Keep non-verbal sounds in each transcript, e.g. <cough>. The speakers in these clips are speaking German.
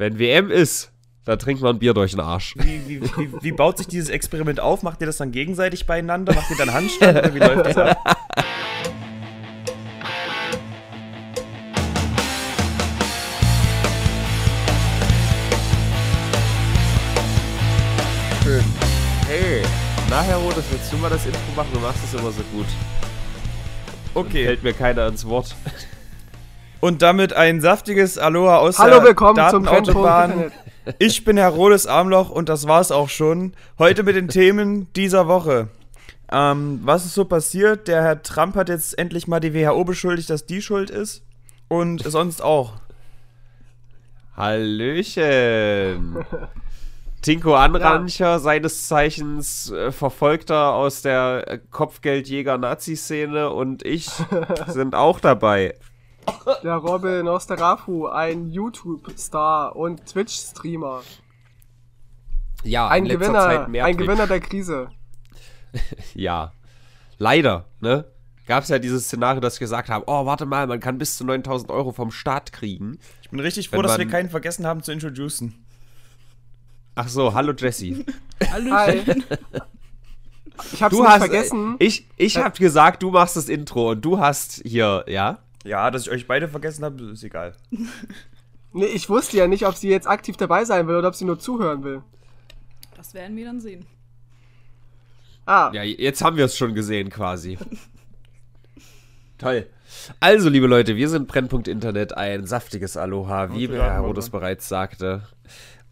Wenn WM ist, dann trinkt man ein Bier durch den Arsch. Wie, wie, wie, wie baut sich dieses Experiment auf? Macht ihr das dann gegenseitig beieinander? Macht ihr dann Handstand oder wie läuft das ab? Schön. Hey, nachher, Rodes, willst du mal das Intro machen? Du machst es immer so gut. Okay. Fällt mir keiner ins Wort. Und damit ein saftiges Aloha aus Hallo, der willkommen zum Trendpunkt Datenautobahn. Ich bin Herr Rodes Armloch und das war's auch schon. Heute mit den Themen dieser Woche. Ähm, was ist so passiert? Der Herr Trump hat jetzt endlich mal die WHO beschuldigt, dass die schuld ist. Und sonst auch. Hallöchen. <laughs> Tinko Anrancher, seines Zeichens äh, Verfolgter aus der äh, Kopfgeldjäger-Nazi-Szene und ich <laughs> sind auch dabei. Der Robin Osterafu, ein YouTube-Star und Twitch-Streamer. Ja, Ein Gewinner, Zeit mehr ein Twitch. Gewinner der Krise. <laughs> Ja. Leider, ne? Gab es ja dieses Szenario, dass ich gesagt habe, oh, warte mal, man kann bis zu 9000 Euro vom Staat kriegen. Ich bin richtig froh, dass wir keinen vergessen haben zu introducen. Ach so, hallo Jesse. <laughs> Hi. Ich hab's Du nicht hast, vergessen. Äh, ich ich hab gesagt, du machst das Intro und du hast hier, ja? Ja, dass ich euch beide vergessen habe, ist egal. <laughs> nee, ich wusste ja nicht, ob sie jetzt aktiv dabei sein will oder ob sie nur zuhören will. Das werden wir dann sehen. Ah, Ja, jetzt haben wir es schon gesehen quasi. <laughs> Toll. Also, liebe Leute, wir sind Brennpunkt Internet, ein saftiges Aloha, wie wir Herr Rodes wir. bereits sagte.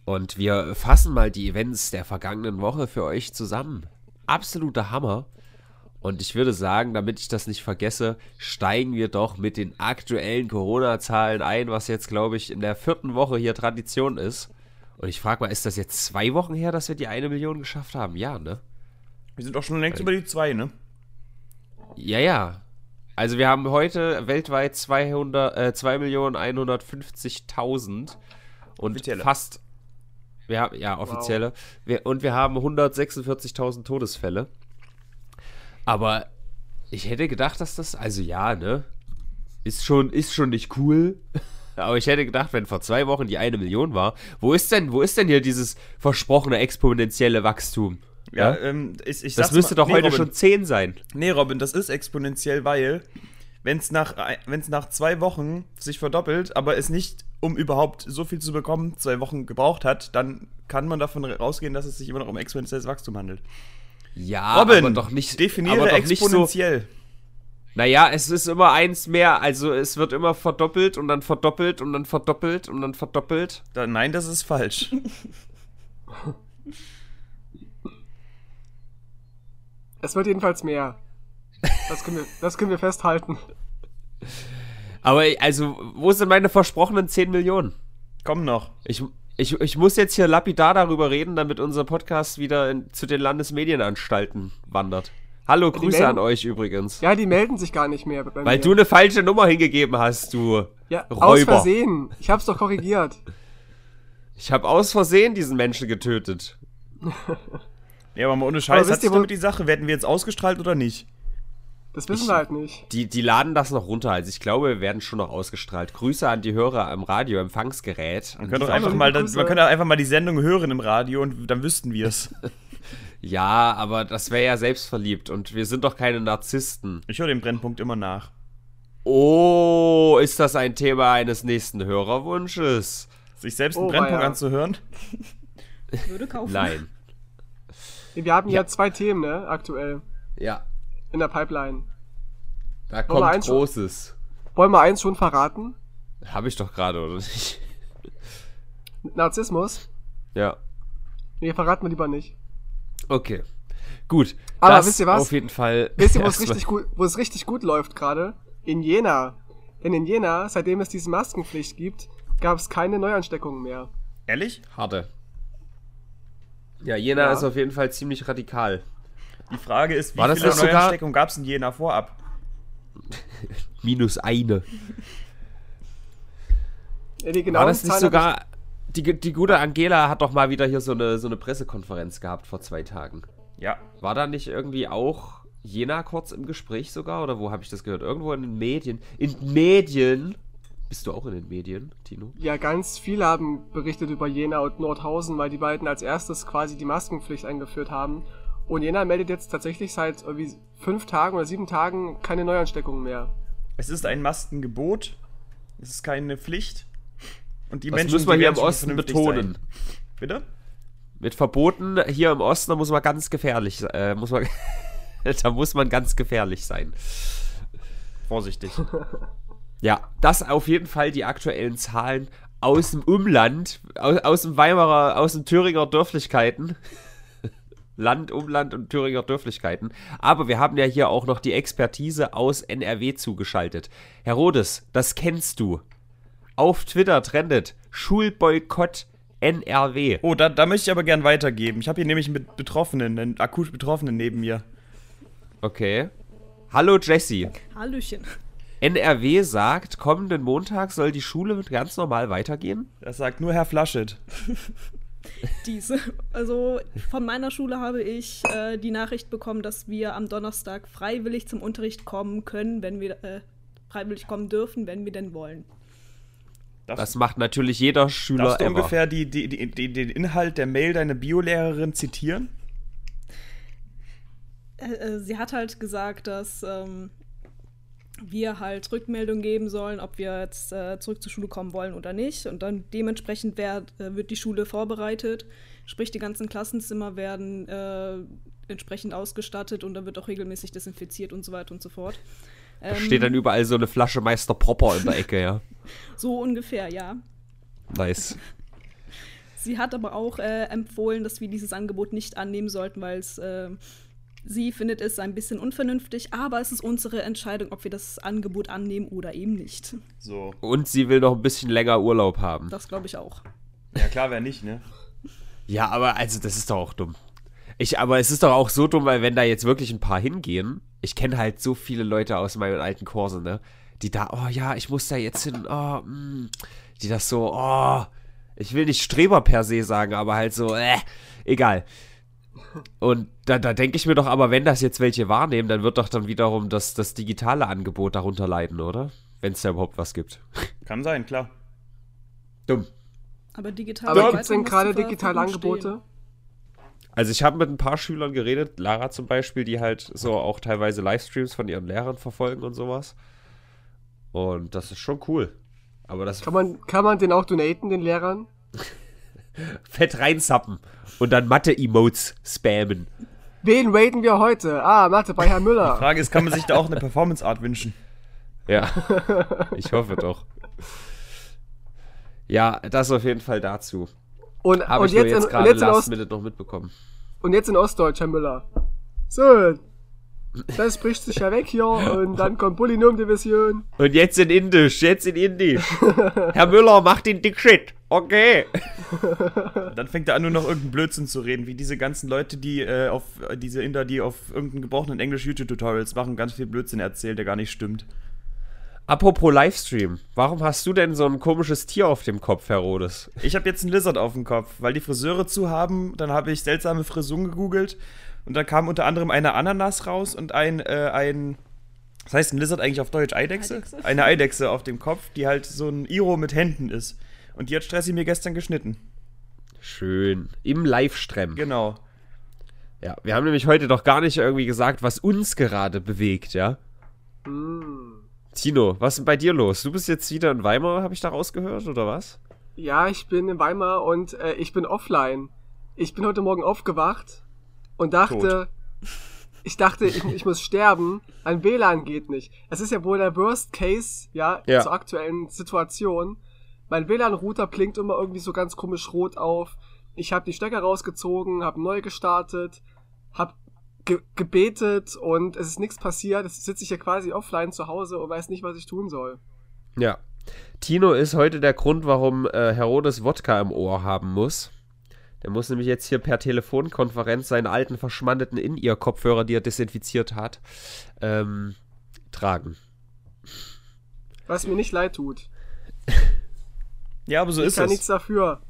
Und wir fassen mal die Events der vergangenen Woche für euch zusammen. Absoluter Hammer. Und ich würde sagen, damit ich das nicht vergesse, steigen wir doch mit den aktuellen Corona-Zahlen ein, was jetzt, glaube ich, in der vierten Woche hier Tradition ist. Und ich frage mal, ist das jetzt zwei Wochen her, dass wir die eine Million geschafft haben? Ja, ne? Wir sind auch schon längst über die zwei, ne? Ja, ja. Also wir haben heute weltweit 200, äh, 2.150.000 und Offizielle. fast, wir haben, ja, offizielle, wir, und wir haben 146.000 Todesfälle. Aber ich hätte gedacht, dass das, also ja, ne, ist schon, ist schon nicht cool. <laughs> Aber ich hätte gedacht, wenn vor zwei Wochen die eine Million war, wo ist denn, wo ist denn hier dieses versprochene exponentielle Wachstum? Ja, ähm, ich, ich Das müsste mal- doch nee, heute Robin. schon 10 sein. Nee, Robin, das ist exponentiell, weil wenn es nach, wenn's nach zwei Wochen sich verdoppelt, aber es nicht, um überhaupt so viel zu bekommen, zwei Wochen gebraucht hat, dann kann man davon rausgehen, dass es sich immer noch um exponentielles Wachstum handelt. Ja, Robin, aber doch nicht, definiere aber doch nicht so, exponentiell. Naja, es ist immer eins mehr, also es wird immer verdoppelt und dann verdoppelt und dann verdoppelt und dann verdoppelt. Da, nein, das ist falsch. <laughs> es wird jedenfalls mehr. Das können wir, das können wir festhalten. Aber also, wo sind meine versprochenen 10 Millionen? Komm noch. Ich, ich, ich muss jetzt hier lapidar darüber reden, damit unser Podcast wieder in, zu den Landesmedienanstalten wandert. Hallo, Grüße melden- an euch übrigens. Ja, die melden sich gar nicht mehr. Bei Weil mir. du eine falsche Nummer hingegeben hast, du ja, aus Räuber. Versehen. Ich hab's doch korrigiert. Ich habe aus Versehen diesen Menschen getötet. <laughs> Ja, aber mal ohne Scheiß, hat sich damit die Sache, werden wir jetzt ausgestrahlt oder nicht? Das wissen Ich- wir halt nicht. Die, die laden das noch runter. Also ich glaube, wir werden schon noch ausgestrahlt. Grüße an die Hörer am Radio-Empfangsgerät. Man könnte einfach liebe mal, dann, Grüße. man könnte einfach mal die Sendung hören im Radio und dann wüssten wir es. <laughs> Ja, aber das wäre ja selbstverliebt und wir sind doch keine Narzissten. Ich höre den Brennpunkt immer nach. Oh, ist das ein Thema eines nächsten Hörerwunsches? Sich selbst einen Oh, Brennpunkt weia. anzuhören. <laughs> Würde kaufen. Nein. Wir haben ja, zwei Themen, ne, aktuell. Ja, In der Pipeline. da wir kommt eins schon- Großes. Wollen wir eins schon verraten? Habe ich doch gerade, oder nicht? Narzissmus? Ja. Nee, verraten wir lieber nicht. Okay. Gut. Aber das wisst ihr was? Auf jeden Fall. Wisst ihr, wo es <laughs> richtig gut, wo es richtig gut läuft gerade? In Jena. Denn in Jena, seitdem es diese Maskenpflicht gibt, gab es keine Neuansteckungen mehr. Ehrlich? Harte. Ja, Jena Ja. ist auf jeden Fall ziemlich radikal. Die Frage ist, wie War das viele nicht sogar- Neuansteckungen gab es in Jena vorab? <laughs> Minus eine. Ja, die War das nicht sogar. Die, die gute Angela hat doch mal wieder hier so eine, so eine Pressekonferenz gehabt vor zwei Tagen. Ja. War da nicht irgendwie auch Jena kurz im Gespräch sogar? Oder wo habe ich das gehört? Irgendwo in den Medien. In den Medien. Bist du auch in den Medien, Tino? Ja, ganz viele haben berichtet über Jena und Nordhausen, weil die beiden als erstes quasi die Maskenpflicht eingeführt haben. Und Jena meldet jetzt tatsächlich seit irgendwie fünf Tagen oder sieben Tagen keine Neuansteckungen mehr. Es ist ein Maskengebot. Es ist keine Pflicht. Und die Das Menschen müssen wir hier im Osten betonen. Sein. Bitte? Mit Verboten hier im Osten, da muss man ganz gefährlich, äh, muss man, <laughs> da muss man ganz gefährlich sein. Vorsichtig. <laughs> Ja, das auf jeden Fall die aktuellen Zahlen aus dem Umland, aus, aus dem Weimarer, aus den Thüringer Dörflichkeiten. Land, Umland und Thüringer Dörflichkeiten. Aber wir haben ja hier auch noch die Expertise aus NRW zugeschaltet. Herodes, das kennst du. Auf Twitter trendet Schulboykott NRW. Oh, da, da möchte ich aber gern weitergeben. Ich habe hier nämlich mit Betroffenen, einen akut Betroffenen neben mir. Okay. Hallo Jesse. Hallöchen. NRW sagt, kommenden Montag soll die Schule ganz normal weitergehen. Das sagt nur Herr Flaschet. <laughs> <laughs> Diese. Also von meiner Schule habe ich äh, die Nachricht bekommen, dass wir am Donnerstag freiwillig zum Unterricht kommen können, wenn wir äh, freiwillig kommen dürfen, wenn wir denn wollen. Darfst, Das macht natürlich jeder Schüler darfst du ever. ungefähr die, die, die, die, den Inhalt der Mail deiner Biolehrerin zitieren? Äh, äh, sie hat halt gesagt, dass ähm, wir halt Rückmeldung geben sollen, ob wir jetzt äh, zurück zur Schule kommen wollen oder nicht. Und dann dementsprechend werd, äh, wird die Schule vorbereitet. Sprich, die ganzen Klassenzimmer werden äh, entsprechend ausgestattet und dann wird auch regelmäßig desinfiziert und so weiter und so fort. Da Ähm, steht dann überall so eine Flasche Meister Popper in der Ecke, ja. <laughs> so ungefähr, ja. Nice. <laughs> Sie hat aber auch äh, empfohlen, dass wir dieses Angebot nicht annehmen sollten, weil es äh, sie findet es ein bisschen unvernünftig, aber es ist unsere Entscheidung, ob wir das Angebot annehmen oder eben nicht. So. Und sie will noch ein bisschen länger Urlaub haben. Das glaube ich auch. Ja, klar, wer nicht, ne? Ja, aber also das ist doch auch dumm. Ich, aber es ist doch auch so dumm, weil wenn da jetzt wirklich ein paar hingehen, ich kenne halt so viele Leute aus meinen alten Kursen, ne? Die da, oh ja, ich muss da jetzt hin, oh, mm, die das so, oh, ich will nicht Streber per se sagen, aber halt so, äh, egal. Und da, da denke ich mir doch, aber wenn das jetzt welche wahrnehmen, dann wird doch dann wiederum das, das digitale Angebot darunter leiden, oder? Wenn es da überhaupt was gibt. <laughs> Kann sein, klar. Dumm. Aber digital. Aber gibt es denn gerade digitale Angebote? Also ich habe mit ein paar Schülern geredet, Lara zum Beispiel, die halt so auch teilweise Livestreams von ihren Lehrern verfolgen und sowas. Und das ist schon cool. Aber das Kann man, kann man den auch donaten, den Lehrern? <laughs> <laughs> fett reinzappen und dann Mathe-Emotes spammen. Wen raten wir heute? Ah, Mathe bei Herrn Müller. Frage ist, kann man sich da auch eine Performance-Art wünschen? Ja, <laughs> ich hoffe doch. Ja, das auf jeden Fall dazu. Und, Habe und, ich jetzt jetzt gerade last Ost, minute noch mitbekommen. und jetzt in Ostdeutsch, Herr Müller. So, das bricht sich ja weg hier und dann kommt Polynomdivision. Und jetzt in Indisch, jetzt in Indisch. Herr Müller, mach den Dick Shit. Okay. <laughs> Dann fängt er an, nur noch irgendeinen Blödsinn zu reden, wie diese ganzen Leute, die äh, auf diese Inder, die auf irgendeinen gebrochenen Englisch-YouTube-Tutorials machen, ganz viel Blödsinn erzählen, der gar nicht stimmt. Apropos Livestream, warum hast du denn so ein komisches Tier auf dem Kopf, Herr Rodes? Ich habe jetzt einen Lizard auf dem Kopf, weil die Friseure zu haben. Dann habe ich seltsame Frisuren gegoogelt und da kam unter anderem eine Ananas raus und ein, äh, ein, was heißt ein Lizard eigentlich auf Deutsch? Eidechse? Eidechse. Eine Eidechse auf dem Kopf, die halt so ein Iro mit Händen ist. Und die hat Stressi mir gestern geschnitten. Schön. Im Livestream. Genau. Ja, wir haben nämlich heute doch gar nicht irgendwie gesagt, was uns gerade bewegt, ja? Tino, was ist denn bei dir los? Du bist jetzt wieder in Weimar, habe ich da rausgehört, oder was? Ja, ich bin in Weimar und äh, ich bin offline. Ich bin heute Morgen aufgewacht und dachte, ich dachte, ich, ich muss sterben. Ein WLAN geht nicht. Es ist ja wohl der Worst Case, ja, Ja. zur aktuellen Situation. Mein WLAN-Router blinkt immer irgendwie so ganz komisch rot auf. Ich habe die Stecker rausgezogen, habe neu gestartet, habe ge gebetet und es ist nichts passiert. Jetzt sitze ich ja quasi offline zu Hause und weiß nicht, was ich tun soll. Ja. Tino ist heute der Grund, warum äh, Herodes Wodka im Ohr haben muss. Der muss nämlich jetzt hier per Telefonkonferenz seine alten verschmandeten In-Ear-Kopfhörer, die er desinfiziert hat, ähm, tragen. Was mir nicht leid tut. <laughs> Ja, aber so Ich ist kann es. nichts dafür.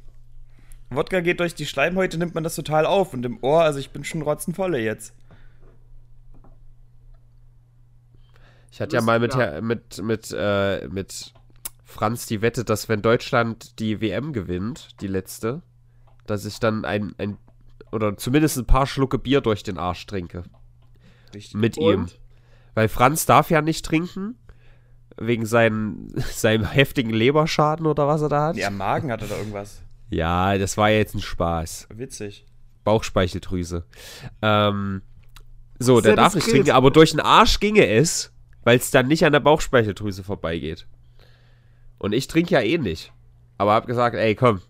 Wodka geht durch die Schleimhäute, nimmt man das total auf. Und im Ohr, also ich bin schon rotzenvolle jetzt. Ich hatte ja mal mit, ja. Herr- mit, mit, äh, mit Franz die Wette, dass wenn Deutschland die WM gewinnt, die letzte, dass ich dann ein, ein oder zumindest ein paar Schlucke Bier durch den Arsch trinke. Richtig. Mit ihm. Und? Weil Franz darf ja nicht trinken. Wegen seinen, <laughs> seinem heftigen Leberschaden oder was er da hat. Ja, Magen hatte da irgendwas. Ja, das war jetzt ein Spaß. Witzig. Bauchspeicheldrüse. Ähm, so, der darf nicht trinken, aber durch den Arsch ginge es, weil es dann nicht an der Bauchspeicheldrüse vorbeigeht. Und ich trinke ja eh nicht. Aber hab gesagt, ey, komm.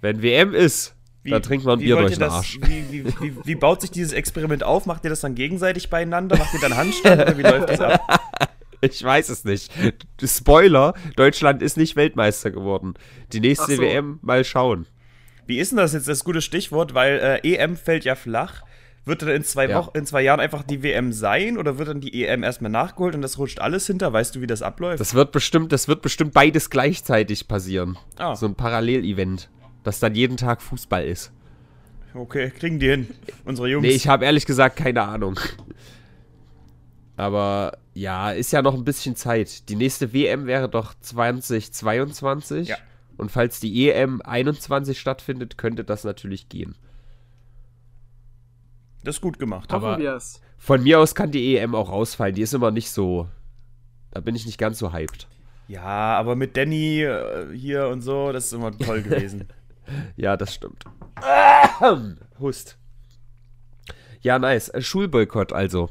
Wenn WM ist, dann trinken wir ein wie Bier durch den das- Arsch. Wie, wie, wie, wie baut sich dieses Experiment auf? Macht ihr das dann gegenseitig beieinander? Macht ihr dann <laughs> Handstand oder wie läuft das ab? Ich weiß es nicht. Spoiler, Deutschland ist nicht Weltmeister geworden. Die nächste so. WM, mal schauen. Wie ist denn das jetzt das gute Stichwort? Weil äh, EM fällt ja flach. Wird dann in zwei, Ja. Wochen, in zwei Jahren einfach die WM sein oder wird dann die EM erstmal nachgeholt und das rutscht alles hinter? Weißt du, wie das abläuft? Das wird bestimmt, das wird bestimmt beides gleichzeitig passieren. Ah. So ein Parallelevent, dass dann jeden Tag Fußball ist. okay, kriegen die hin. Unsere Jungs. Nee, ich habe ehrlich gesagt keine Ahnung. Aber ja, ist ja noch ein bisschen Zeit. Die nächste WM wäre doch 2022. Ja. Und falls die EM 21 stattfindet, könnte das natürlich gehen. das ist gut gemacht. Aber- Hoffen wir es. Von mir aus kann die EM auch rausfallen. Die ist immer nicht so. Da bin ich nicht ganz so hyped. Ja, aber mit Danny äh, hier und so, das ist immer toll <laughs> gewesen. Ja, das stimmt. Hust. Ja, nice. Schulboykott also.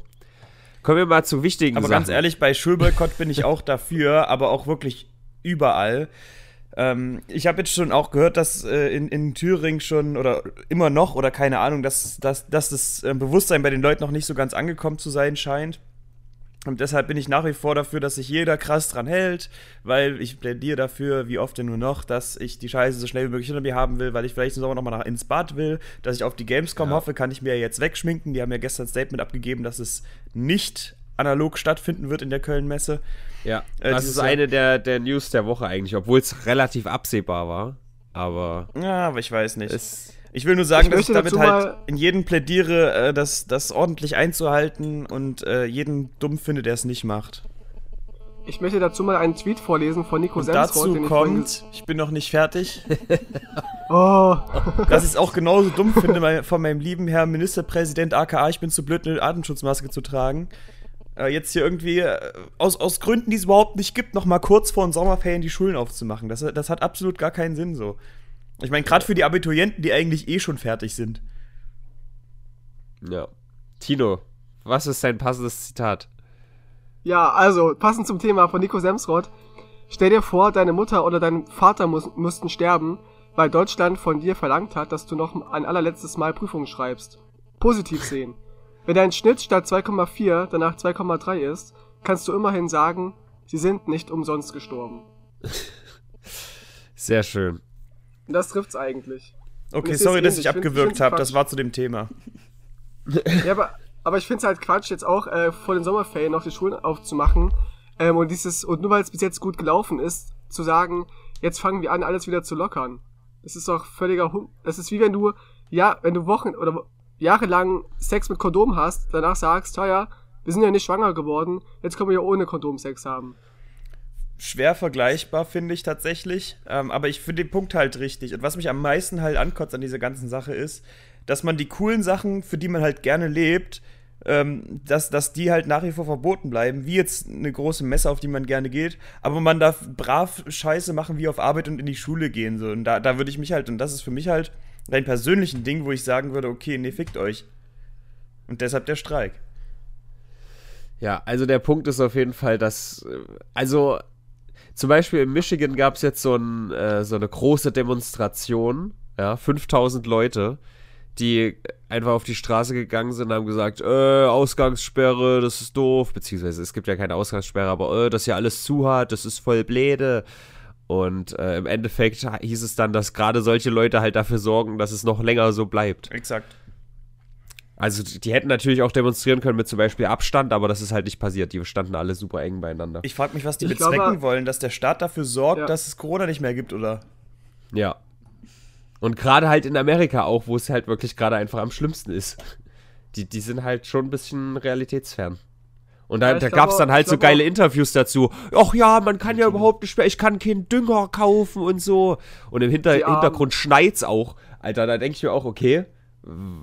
Kommen wir mal zu wichtigen Aber Sachen. ganz ehrlich, bei Schulboykott bin ich auch dafür, <laughs> aber auch wirklich überall. Ähm, ich habe jetzt schon auch gehört, dass äh, in, in Thüringen schon oder immer noch oder keine Ahnung, dass, dass, dass das äh, Bewusstsein bei den Leuten noch nicht so ganz angekommen zu sein scheint. Und deshalb bin ich nach wie vor dafür, dass sich jeder krass dran hält, weil ich plädiere dafür, wie oft denn nur noch, dass ich die Scheiße so schnell wie möglich hinter mir haben will, weil ich vielleicht im Sommer nochmal nach ins Bad will, dass ich auf die Gamescom Ja. hoffe, kann ich mir jetzt wegschminken. Die haben ja gestern ein Statement abgegeben, dass es nicht analog stattfinden wird in der Köln-Messe. Ja, Äh, das ist eine der, der News der Woche eigentlich, obwohl es relativ absehbar war. Aber Ja, aber ich weiß nicht. es. Ich will nur sagen, Ich dass ich damit halt in jedem plädiere, äh, das, das ordentlich einzuhalten und äh, jeden dumm finde, der es nicht macht. Ich möchte dazu mal einen Tweet vorlesen von Nico Und Semsrott, dazu den ich kommt, ich bin noch nicht fertig, <laughs> Oh, dass ich es auch genauso dumm finde von meinem lieben Herrn Ministerpräsident aka, ich bin zu blöd, eine Atemschutzmaske zu tragen. Äh, jetzt hier irgendwie äh, aus, aus Gründen, die es überhaupt nicht gibt, noch mal kurz vor den Sommerferien die Schulen aufzumachen. Das, das hat absolut gar keinen Sinn so. Ich meine, gerade für die Abiturienten, die eigentlich eh schon fertig sind. Ja. Tino, was ist dein passendes Zitat? Ja, also, passend zum Thema von Nico Semsrott. Stell dir vor, deine Mutter oder dein Vater muss, mussten sterben, weil Deutschland von dir verlangt hat, dass du noch ein allerletztes Mal Prüfungen schreibst. Positiv sehen. Wenn dein Schnitt statt 2,4 danach 2,3 ist, kannst du immerhin sagen, sie sind nicht umsonst gestorben. <laughs> Sehr schön. Und das trifft's eigentlich. Okay, sorry, dass ich abgewürgt habe. Das war zu dem Thema. Ja, aber, aber ich finde es halt Quatsch, jetzt auch äh, vor den Sommerferien noch die Schulen aufzumachen. Ähm, und dieses, und nur weil es bis jetzt gut gelaufen ist, zu sagen, jetzt fangen wir an, alles wieder zu lockern. Das ist doch völliger Hum Das ist wie wenn du, ja, wenn du Wochen oder jahrelang Sex mit Kondom hast, danach sagst, ja, wir sind ja nicht schwanger geworden, jetzt können wir ja ohne Kondom Sex haben. Schwer vergleichbar, finde ich tatsächlich. Ähm, aber ich finde den Punkt halt richtig. Und was mich am meisten halt ankotzt an dieser ganzen Sache ist, dass man die coolen Sachen, für die man halt gerne lebt, ähm, dass, dass die halt nach wie vor verboten bleiben, wie jetzt eine große Messe, auf die man gerne geht, aber man darf brav Scheiße machen, wie auf Arbeit und in die Schule gehen. So. Und da, da würde ich mich halt, und das ist für mich halt ein persönlichen Ding, wo ich sagen würde, okay, nee, fickt euch. Und deshalb der Streik. Ja, also der Punkt ist auf jeden Fall, dass, äh, also zum Beispiel in Michigan gab es jetzt so, ein, äh, so eine große Demonstration, ja, 5000 Leute, die einfach auf die Straße gegangen sind und haben gesagt, äh, Ausgangssperre, das ist doof, beziehungsweise es gibt ja keine Ausgangssperre, aber äh, das hier alles zu hat, das ist voll bläde. Und äh, im Endeffekt hieß es dann, dass gerade solche Leute halt dafür sorgen, dass es noch länger so bleibt. Exakt. Also die hätten natürlich auch demonstrieren können mit zum Beispiel Abstand, aber das ist halt nicht passiert. Die standen alle super eng beieinander. Ich frage mich, was die Ich bezwecken glaube- wollen, dass der Staat dafür sorgt, Ja. dass es Corona nicht mehr gibt, oder? Ja. Und gerade halt in Amerika auch, wo es halt wirklich gerade einfach am schlimmsten ist. Die, die sind halt schon ein bisschen realitätsfern. Und da, Ja, da gab es dann auch- halt so geile Interviews dazu. Ach ja, man kann ja überhaupt nicht mehr, ich kann keinen Dünger kaufen und so. Und im Hinter Die. Hintergrund schneit's auch. Alter, da denke ich mir auch, okay,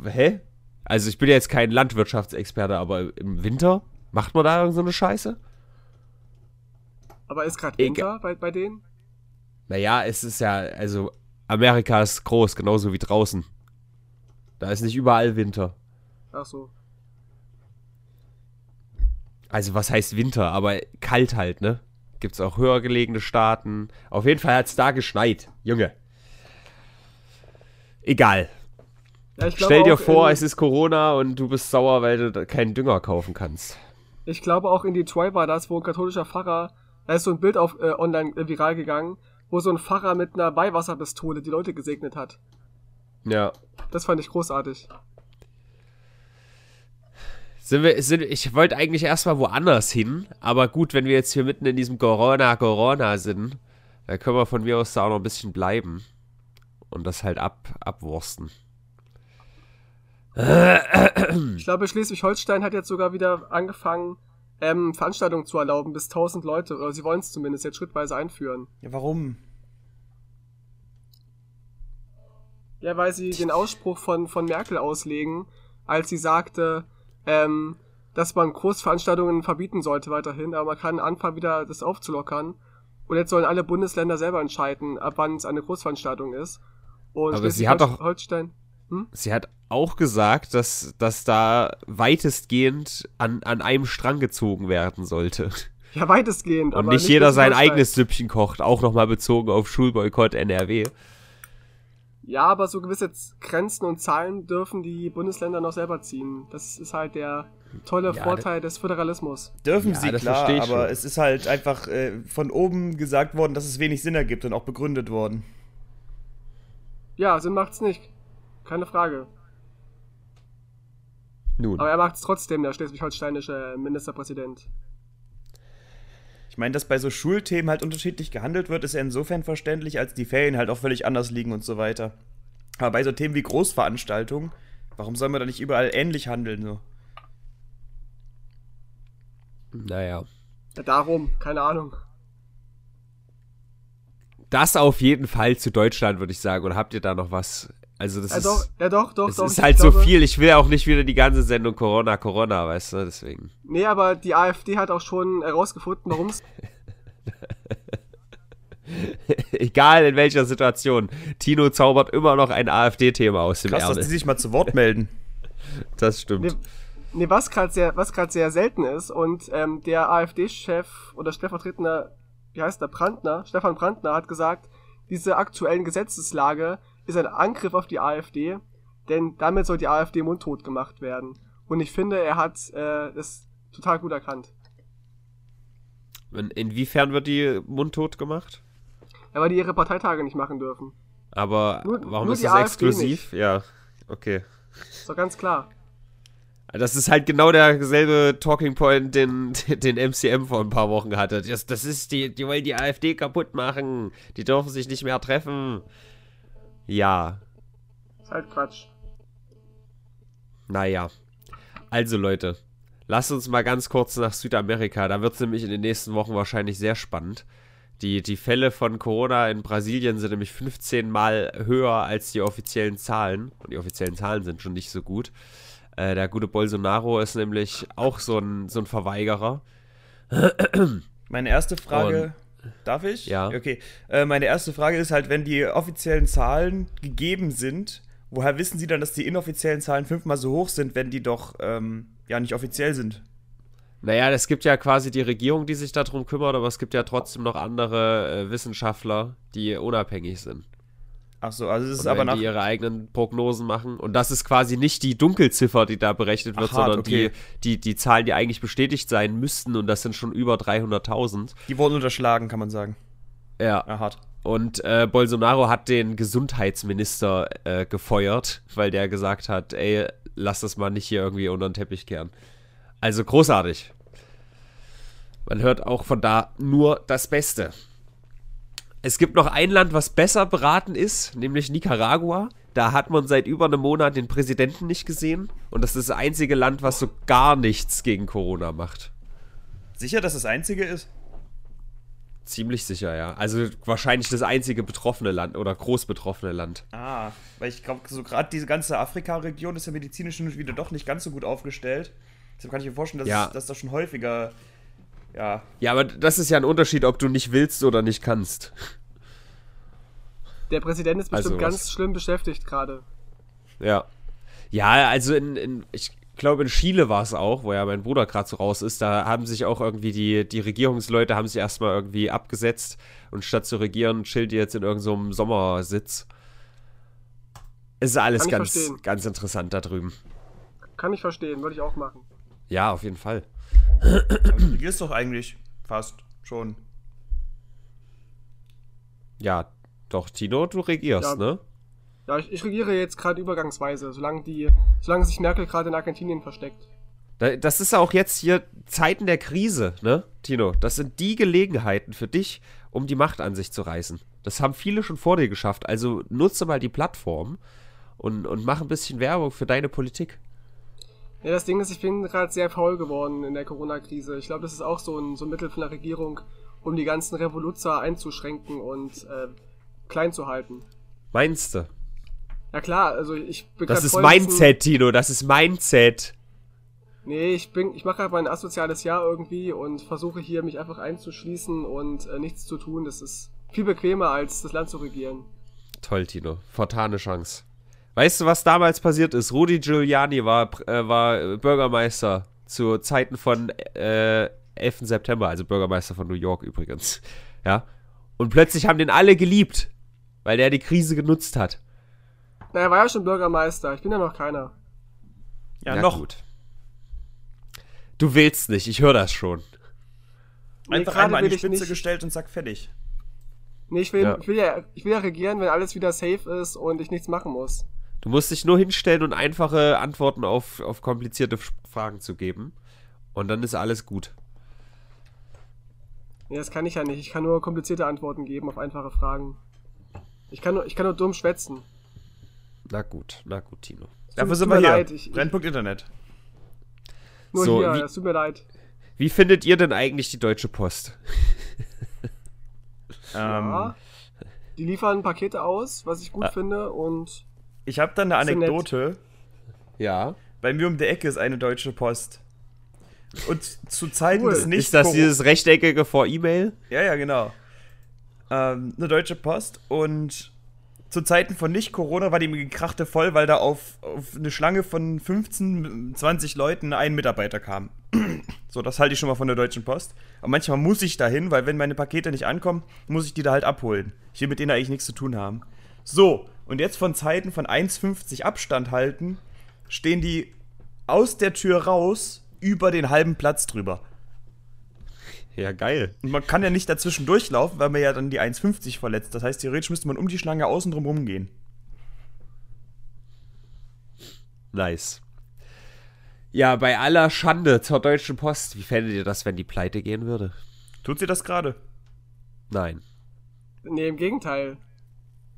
hä? Also ich bin ja jetzt kein Landwirtschaftsexperte, aber im Winter macht man da irgend so eine Scheiße? Aber ist gerade. Winter bei, bei denen? Naja, es ist ja, also Amerika ist groß, genauso wie draußen. Da ist nicht überall Winter. Ach so. Also was heißt Winter, aber kalt halt, ne? Gibt's auch höher gelegene Staaten. Auf jeden Fall hat's da geschneit, Junge. Egal. Ja, Stell dir vor, es ist Corona und du bist sauer, weil du keinen Dünger kaufen kannst. Ich glaube auch in Detroit war das, wo ein katholischer Pfarrer, da ist so ein Bild auf äh, online äh, viral gegangen, wo so ein Pfarrer mit einer Weihwasserpistole die Leute gesegnet hat. Ja. Das fand ich großartig. Sind wir, sind, ich wollte eigentlich erstmal woanders hin, aber gut, wenn wir jetzt hier mitten in diesem Corona-Corona sind, dann können wir von mir aus da auch noch ein bisschen bleiben. Und das halt ab, abwursten. Ich <coughs> glaube, Schleswig-Holstein hat jetzt sogar wieder angefangen, ähm, Veranstaltungen zu erlauben, bis 1000 Leute, oder sie wollen es zumindest jetzt schrittweise einführen. Ja, warum? Ja, weil sie den Ausspruch von, von Merkel auslegen, als sie sagte, ähm, dass man Großveranstaltungen verbieten sollte weiterhin, aber man kann anfangen, wieder das aufzulockern. Und jetzt sollen alle Bundesländer selber entscheiden, ab wann es eine Großveranstaltung ist. Und Aber sie hat doch- Holstein. Sie hat auch gesagt, dass, dass da weitestgehend an, an einem Strang gezogen werden sollte. Ja, weitestgehend. Und aber nicht jeder sein eigenes Süppchen kocht, auch nochmal bezogen auf Schulboykott NRW. Ja, aber so gewisse Grenzen und Zahlen dürfen die Bundesländer noch selber ziehen. Das ist halt der tolle Ja, Vorteil des Föderalismus. Dürfen Ja, sie, das klar, aber schon. es ist halt einfach äh, von oben gesagt worden, dass es wenig Sinn ergibt und auch begründet worden. Ja, Sinn macht's nicht. Keine Frage. Nun. Aber er macht's trotzdem, der schleswig-holsteinische Ministerpräsident. Ich meine, dass bei so Schulthemen halt unterschiedlich gehandelt wird, ist ja insofern verständlich, als die Ferien halt auch völlig anders liegen und so weiter. Aber bei so Themen wie Großveranstaltungen, warum soll man da nicht überall ähnlich handeln? So? Naja. Ja, darum, keine Ahnung. Das auf jeden Fall zu Deutschland, würde ich sagen. Oder habt ihr da noch was? Also, das Ja, ist. doch, ja, doch, doch, es doch. ist halt so glaube- viel. Ich will auch nicht wieder die ganze Sendung Corona, Corona, weißt du, deswegen. Nee, aber die AfD hat auch schon herausgefunden, warum es. <laughs> Egal in welcher Situation. Tino zaubert immer noch ein AfD-Thema aus dem Krass, dass Ärmel. die sich mal zu Wort melden. <laughs> Das stimmt. Nee, nee was gerade sehr, was gerade sehr selten ist und ähm, der AfD-Chef oder stellvertretender, wie heißt der, Brandner, Stefan Brandner hat gesagt, diese aktuellen Gesetzeslage ist ein Angriff auf die AfD, denn damit soll die AfD mundtot gemacht werden. Und ich finde, er hat äh, das total gut erkannt. In, inwiefern wird die mundtot gemacht? Ja, weil die ihre Parteitage nicht machen dürfen. Aber Nur- warum nur ist das AfD exklusiv? Ja, okay. Ist doch ganz klar. Das ist halt genau derselbe Talking Point, den, <laughs> den MCM vor ein paar Wochen hatte. Das, das ist die, die wollen die AfD kaputt machen. Die dürfen sich nicht mehr treffen. Ja, Ist halt Quatsch. naja. Also Leute, lasst uns mal ganz kurz nach Südamerika. Da wird es nämlich in den nächsten Wochen wahrscheinlich sehr spannend. Die, die Fälle von Corona in Brasilien sind nämlich 15 Mal höher als die offiziellen Zahlen. Und die offiziellen Zahlen sind schon nicht so gut. Äh, der gute Bolsonaro ist nämlich auch so ein, so ein Verweigerer. Meine erste Frage. Darf ich? Ja. Okay. Äh, meine erste Frage ist halt, wenn die offiziellen Zahlen gegeben sind, woher wissen Sie dann, dass die inoffiziellen Zahlen fünfmal so hoch sind, wenn die doch ähm, ja nicht offiziell sind? Naja, es gibt ja quasi die Regierung, die sich darum kümmert, aber es gibt ja trotzdem noch andere äh, Wissenschaftler, die unabhängig sind. Ach so, also es ist aber nach. die ihre eigenen Prognosen machen. Und das ist quasi nicht die Dunkelziffer, die da berechnet wird, Ach, sondern okay. die, die, die Zahlen, die eigentlich bestätigt sein müssten. Und das sind schon über 300.000. Die wurden unterschlagen, kann man sagen. Ja. Ja, hart. Und äh, Bolsonaro hat den Gesundheitsminister äh, gefeuert, weil der gesagt hat, ey, lass das mal nicht hier irgendwie unter den Teppich kehren. Also großartig. Man hört auch von da nur das Beste. Es gibt noch ein Land, was besser beraten ist, nämlich Nicaragua. Da hat man seit über einem Monat den Präsidenten nicht gesehen. Und das ist das einzige Land, was so gar nichts gegen Corona macht. Sicher, dass das einzige ist? Ziemlich sicher, ja. Also wahrscheinlich das einzige betroffene Land oder groß betroffene Land. Ah, weil ich glaube, so gerade diese ganze Afrika-Region ist ja medizinisch wieder doch nicht ganz so gut aufgestellt. Deshalb kann ich mir vorstellen, dass, Ja. es, dass das schon häufiger, ja, Ja, aber das ist ja ein Unterschied, ob du nicht willst oder nicht kannst. Der Präsident ist bestimmt Also ganz schlimm beschäftigt gerade. Ja. Ja, also in, in ich glaube in Chile war es auch, wo ja mein Bruder gerade so raus ist, da haben sich auch irgendwie die, die Regierungsleute haben sich erstmal irgendwie abgesetzt und statt zu regieren, chillt die jetzt in irgendeinem so einem Sommersitz. Es ist alles ganz, verstehen. ganz interessant da drüben. Kann ich verstehen, würde ich auch machen. Ja, auf jeden Fall. Du regierst doch eigentlich fast schon. Ja, doch, Tino, du regierst, Ja. ne? Ja, ich, ich regiere jetzt gerade übergangsweise, solange die, solange sich Merkel gerade in Argentinien versteckt. Da- Das ist auch jetzt hier Zeiten der Krise, ne, Tino? Das sind die Gelegenheiten für dich, um die Macht an sich zu reißen. Das haben viele schon vor dir geschafft. Also nutze mal die Plattform und, und mach ein bisschen Werbung für deine Politik. Ja, das Ding ist, ich bin gerade sehr faul geworden in der Corona-Krise. Ich glaube, das ist auch so ein, so ein Mittel von der Regierung, um die ganzen Revoluzzer einzuschränken und äh, klein zu halten. Meinst du? Ja klar, also ich bin Das ist Mindset, Tino. Das ist Mindset. Nee, ich bin, ich mache gerade mein asoziales Jahr irgendwie und versuche hier mich einfach einzuschließen und äh, nichts zu tun. Das ist viel bequemer, als das Land zu regieren. Toll, Tino. Fortane Chance. Weißt du, was damals passiert ist? Rudi Giuliani war, äh, war Bürgermeister zu Zeiten von äh, 11. September, also Bürgermeister von New York übrigens. Ja. Und plötzlich haben den alle geliebt, weil der die Krise genutzt hat. Na, er war ja schon Bürgermeister. Ich bin ja noch keiner. Ja, Na noch. gut. Du willst nicht, ich höre das schon. Nee, Einfach einmal an die ich Spitze nicht. gestellt und zack, fertig. Nee, ich will, Ja. ich, will ja, ich will ja regieren, wenn alles wieder safe ist und ich nichts machen muss. Du musst dich nur hinstellen und einfache Antworten auf, auf komplizierte Fragen zu geben. Und dann ist alles gut. Nee, das kann ich ja nicht. Ich kann nur komplizierte Antworten geben auf einfache Fragen. Ich kann nur, ich kann nur dumm schwätzen. Na gut, na gut, Tino. Dafür tut sind mir wir hier. leid, ich- Brennpunkt Internet. Nur So, hier, wie- es tut mir leid. Wie findet ihr denn eigentlich die Deutsche Post? <laughs> Ähm, Ja. Die liefern Pakete aus, was ich gut finde und Ich habe da eine. Anekdote. Ja. Bei mir um die Ecke ist eine deutsche Post. Und zu Zeiten Cool. des nicht ist das dieses rechteckige vor E-Mail? Ja, ja, genau. Ähm, eine deutsche Post und zu Zeiten von nicht-Corona war die gekrachte voll, weil da auf, auf eine Schlange von 15, 20 Leuten ein Mitarbeiter kam. so, das halte ich schon mal von der Deutschen Post. Aber manchmal muss ich dahin, weil wenn meine Pakete nicht ankommen, muss ich die da halt abholen. Ich will mit denen eigentlich nichts zu tun haben. So, und jetzt von Zeiten von 1,50 Abstand halten, stehen die aus der Tür raus über den halben Platz drüber. Ja, geil. Und man kann ja nicht dazwischen durchlaufen, weil man ja dann die 1,50 verletzt. Das heißt, theoretisch müsste man um die Schlange außen drum rumgehen. Nice. Ja, bei aller Schande zur Deutschen Post, wie fändet ihr das, wenn die pleite gehen würde? Tut sie das gerade? Nein. nee, im Gegenteil.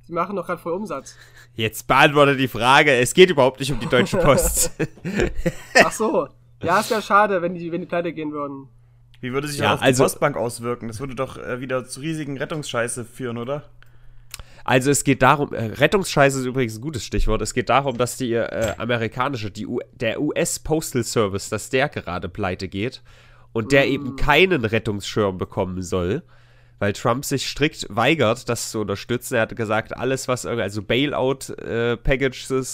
Die machen doch gerade voll Umsatz. Jetzt beantworte die Frage. Es geht überhaupt nicht um die Deutsche <laughs> Post. Ach so. Ja, ist ja schade, wenn die, wenn die pleite gehen würden. Wie würde sich Ja, das auf also- die Postbank auswirken? Das würde doch äh, wieder zu riesigen Rettungsscheiße führen, oder? Also es geht darum, äh, Rettungsscheiße ist übrigens ein gutes Stichwort. Es geht darum, dass die äh, amerikanische, die U der US Postal Service, dass der gerade pleite geht und der eben keinen Rettungsschirm bekommen soll, weil Trump sich strikt weigert, das zu unterstützen. Er hatte gesagt, alles was irgendwie, also Bailout äh,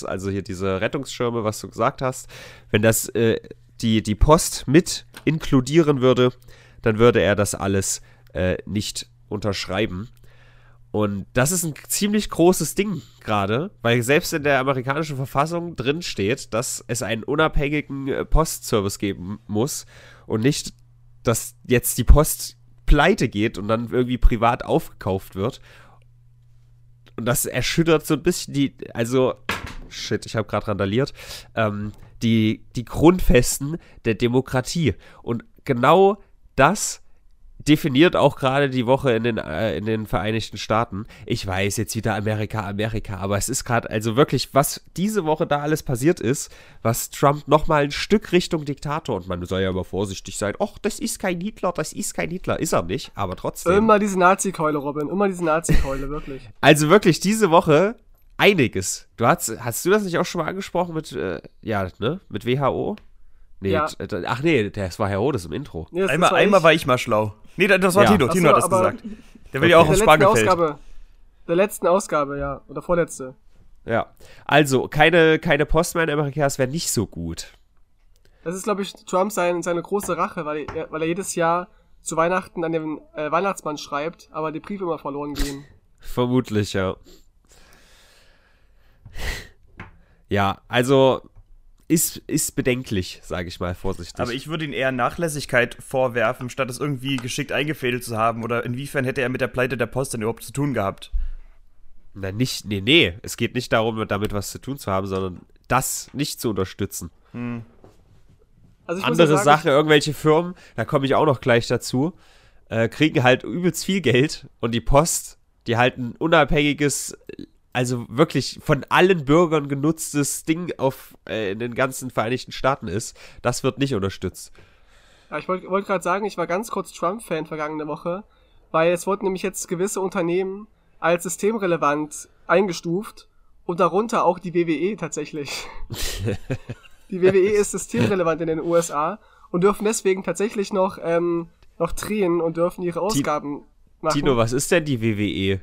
also hier diese Rettungsschirme, was du gesagt hast, wenn das äh, die die Post mit inkludieren würde, dann würde er das alles äh, nicht unterschreiben. Und das ist ein ziemlich großes Ding gerade, weil selbst in der amerikanischen Verfassung drin steht, dass es einen unabhängigen äh, Postservice geben muss und nicht, dass jetzt die Post pleite geht und dann irgendwie privat aufgekauft wird. Und das erschüttert so ein bisschen die, also, shit, ich habe gerade randaliert, ähm, die, die Grundfesten der Demokratie. Und genau das definiert auch gerade die Woche in den, äh, in den Vereinigten Staaten. Ich weiß jetzt wieder Amerika, Amerika, aber es ist gerade also wirklich, was diese Woche da alles passiert ist, was Trump nochmal ein Stück Richtung Diktator und man soll ja aber vorsichtig sein. Och, das ist kein Hitler, das ist kein Hitler, ist er nicht, aber trotzdem. Immer diese Nazi-Keule, Robin, immer diese Nazi-Keule, wirklich. <laughs> Also wirklich diese Woche einiges. Du hast, hast du das nicht auch schon mal angesprochen mit, äh, ja, ne, mit WHO? Nee, Ja. ach nee, das war Herr Rodes im Intro. Nee, Einmal, das einmal war ich mal schlau. Nee, das war Ja. Tino. Tino so, hat das gesagt. Der will ja auch Okay. letzten Spargelfeld. Ausgabe. Der letzten Ausgabe, ja. Oder vorletzte. Ja. Also, keine, keine Post mehr in Amerika, das wäre nicht so gut. Das ist, glaube ich, Trump sein, seine große Rache, weil er, weil er jedes Jahr zu Weihnachten an den äh, Weihnachtsmann schreibt, aber die Briefe immer verloren gehen. <laughs> Vermutlich, ja. Ja, also ist, ist bedenklich, sage ich mal vorsichtig. Aber ich würde ihn eher Nachlässigkeit vorwerfen, statt es irgendwie geschickt eingefädelt zu haben. Oder inwiefern hätte er mit der Pleite der Post denn überhaupt zu tun gehabt? Na, nicht, nee, nee. Es geht nicht darum, damit was zu tun zu haben, sondern das nicht zu unterstützen. Also ich muss ja Andere sagen, Sache, irgendwelche Firmen, da komme ich auch noch gleich dazu, äh, kriegen halt übelst viel Geld und die Post, die halt ein unabhängiges, also wirklich von allen Bürgern genutztes Ding auf äh, in den ganzen Vereinigten Staaten ist, das wird nicht unterstützt. Ja, ich wollte wollt gerade sagen, ich war ganz kurz Trump-Fan vergangene Woche, weil es wurden nämlich jetzt gewisse Unternehmen als systemrelevant eingestuft und darunter auch die WWE tatsächlich. <laughs> die WWE ist systemrelevant in den USA und dürfen deswegen tatsächlich noch, ähm, noch drehen und dürfen ihre Ausgaben machen. Tino, was ist denn die WWE?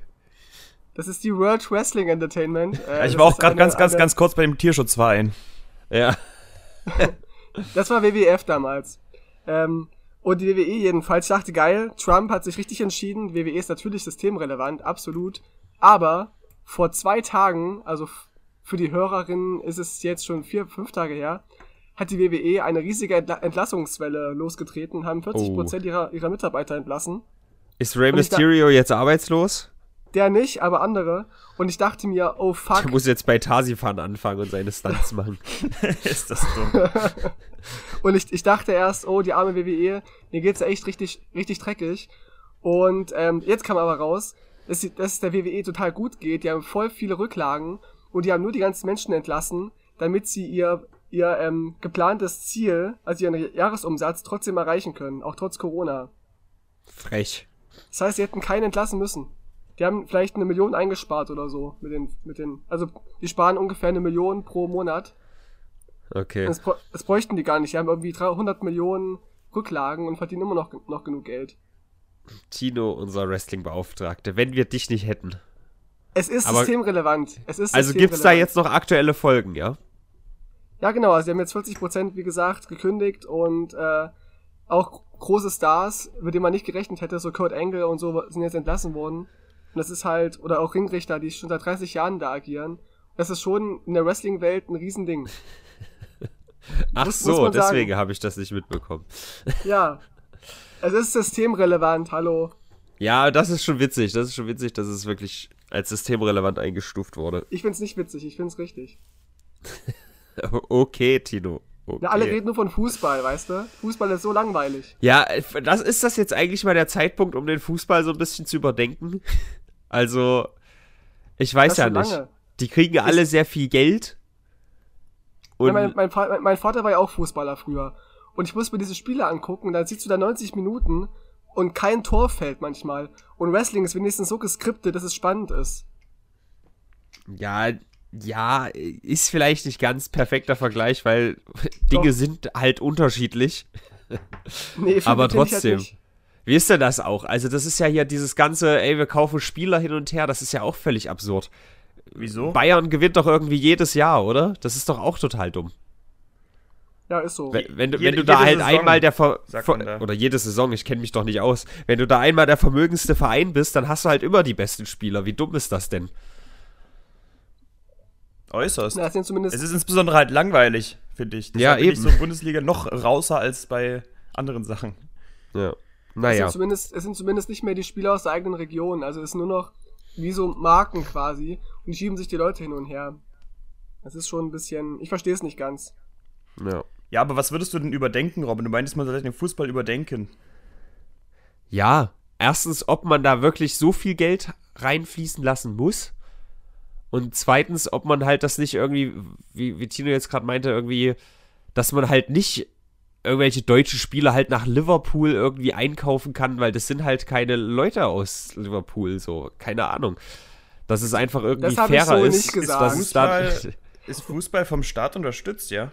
Das ist die World Wrestling Entertainment. Äh, Ja, ich war auch gerade ganz, ganz, ganz kurz bei dem Tierschutzverein. Ja. <laughs> Das war WWF damals. Ähm, und die WWE jedenfalls, ich dachte, geil, Trump hat sich richtig entschieden, WWE ist natürlich systemrelevant, absolut. Aber vor zwei Tagen, also für die Hörerinnen ist es jetzt schon vier, fünf Tage her, hat die WWE eine riesige Entla Entlassungswelle losgetreten, haben 40 Prozent ihrer, ihrer Mitarbeiter entlassen. Ist Rey Mysterio jetzt arbeitslos? Der nicht, aber andere. Und ich dachte mir, oh fuck, Der muss jetzt bei Tarsifan anfangen und seine Stunts machen. <laughs> ist das dumm. <laughs> Und ich, ich dachte erst, oh, die arme WWE, mir geht's ja echt richtig, richtig dreckig. Und ähm, jetzt kam aber raus, dass, dass es der WWE total gut geht. Die haben voll viele Rücklagen und die haben nur die ganzen Menschen entlassen, damit sie ihr, ihr ähm, geplantes Ziel, also ihren Jahresumsatz, trotzdem erreichen können, auch trotz Corona. Frech. Das heißt, sie hätten keinen entlassen müssen. Die haben vielleicht eine Million eingespart oder so mit den, mit den, also die sparen ungefähr eine Million pro Monat. Okay. Das, das bräuchten die gar nicht. Die haben irgendwie 300 Millionen Rücklagen und verdienen immer noch, noch genug Geld. Tino, unser Wrestling-Beauftragte, wenn wir dich nicht hätten. Es ist Aber- systemrelevant. Es ist Also gibt's da systemrelevant. jetzt noch aktuelle Folgen, ja? Ja, genau. Also, die haben jetzt 40%, wie gesagt, gekündigt und äh, auch große Stars, mit denen man nicht gerechnet hätte, so Kurt Angle und so, sind jetzt entlassen worden. Und das ist halt, oder auch Ringrichter, die schon seit 30 Jahren da agieren. Das ist schon in der Wrestling-Welt ein Riesending. <laughs> Ach Muss- muss so, sagen. deswegen habe ich das nicht mitbekommen. <laughs> Ja. Es ist systemrelevant, hallo. Ja, das ist schon witzig. Das ist schon witzig, dass es wirklich als systemrelevant eingestuft wurde. Ich find's nicht witzig, ich find's richtig. <laughs> Okay, Tino. Okay. Na, alle reden nur von Fußball, weißt du? Fußball ist so langweilig. Ja, das ist das jetzt eigentlich mal der Zeitpunkt, um den Fußball so ein bisschen zu überdenken. Also, ich weiß ja nicht. lange. Die kriegen alle sehr viel Geld. Ja, mein, mein, mein, Vater war ja auch Fußballer früher. Und ich muss mir diese Spiele angucken, dann siehst du da 90 Minuten und kein Tor fällt manchmal. Und Wrestling ist wenigstens so geskriptet, dass es spannend ist. ja, ja, ist vielleicht nicht ganz perfekter Vergleich, weil <laughs> Dinge Doch. sind halt unterschiedlich. Nee, <laughs> Aber ich trotzdem. nicht. Wie ist denn das auch? Also, das ist ja hier dieses ganze, ey, wir kaufen Spieler hin und her, das ist ja auch völlig absurd. Wieso? Bayern gewinnt doch irgendwie jedes Jahr, oder? Das ist doch auch total dumm. Ja, ist so. Wenn, wenn, du- Jede- wenn du da halt Saison, einmal der Ver da. oder jede Saison, ich kenne mich doch nicht aus, wenn du da einmal der vermögendste Verein bist, dann hast du halt immer die besten Spieler. Wie dumm ist das denn? Äußerst. Na, Es ist insbesondere halt langweilig, finde ich. Ja, Deshalb bin eben. ich so Bundesliga noch rauser als bei anderen Sachen. Ja. Es Naja. sind, zumindest, es sind zumindest nicht mehr die Spieler aus der eigenen Region. Also es sind nur noch wie so Marken quasi. Und die schieben sich die Leute hin und her. Das ist schon ein bisschen. Ich verstehe es nicht ganz. Ja. Ja, aber was würdest du denn überdenken, Robin? Du meintest, man sollte den Fußball überdenken. ja, erstens, ob man da wirklich so viel Geld reinfließen lassen muss. Und zweitens, ob man halt das nicht irgendwie, wie, wie Tino jetzt gerade meinte, irgendwie, dass man halt nicht irgendwelche deutsche Spieler halt nach Liverpool irgendwie einkaufen kann, weil das sind halt keine Leute aus Liverpool, so, keine Ahnung. Dass es einfach irgendwie Das fairer so ist, nicht gesagt. dass es dann. Fußball- Ist Fußball vom Staat unterstützt, ja?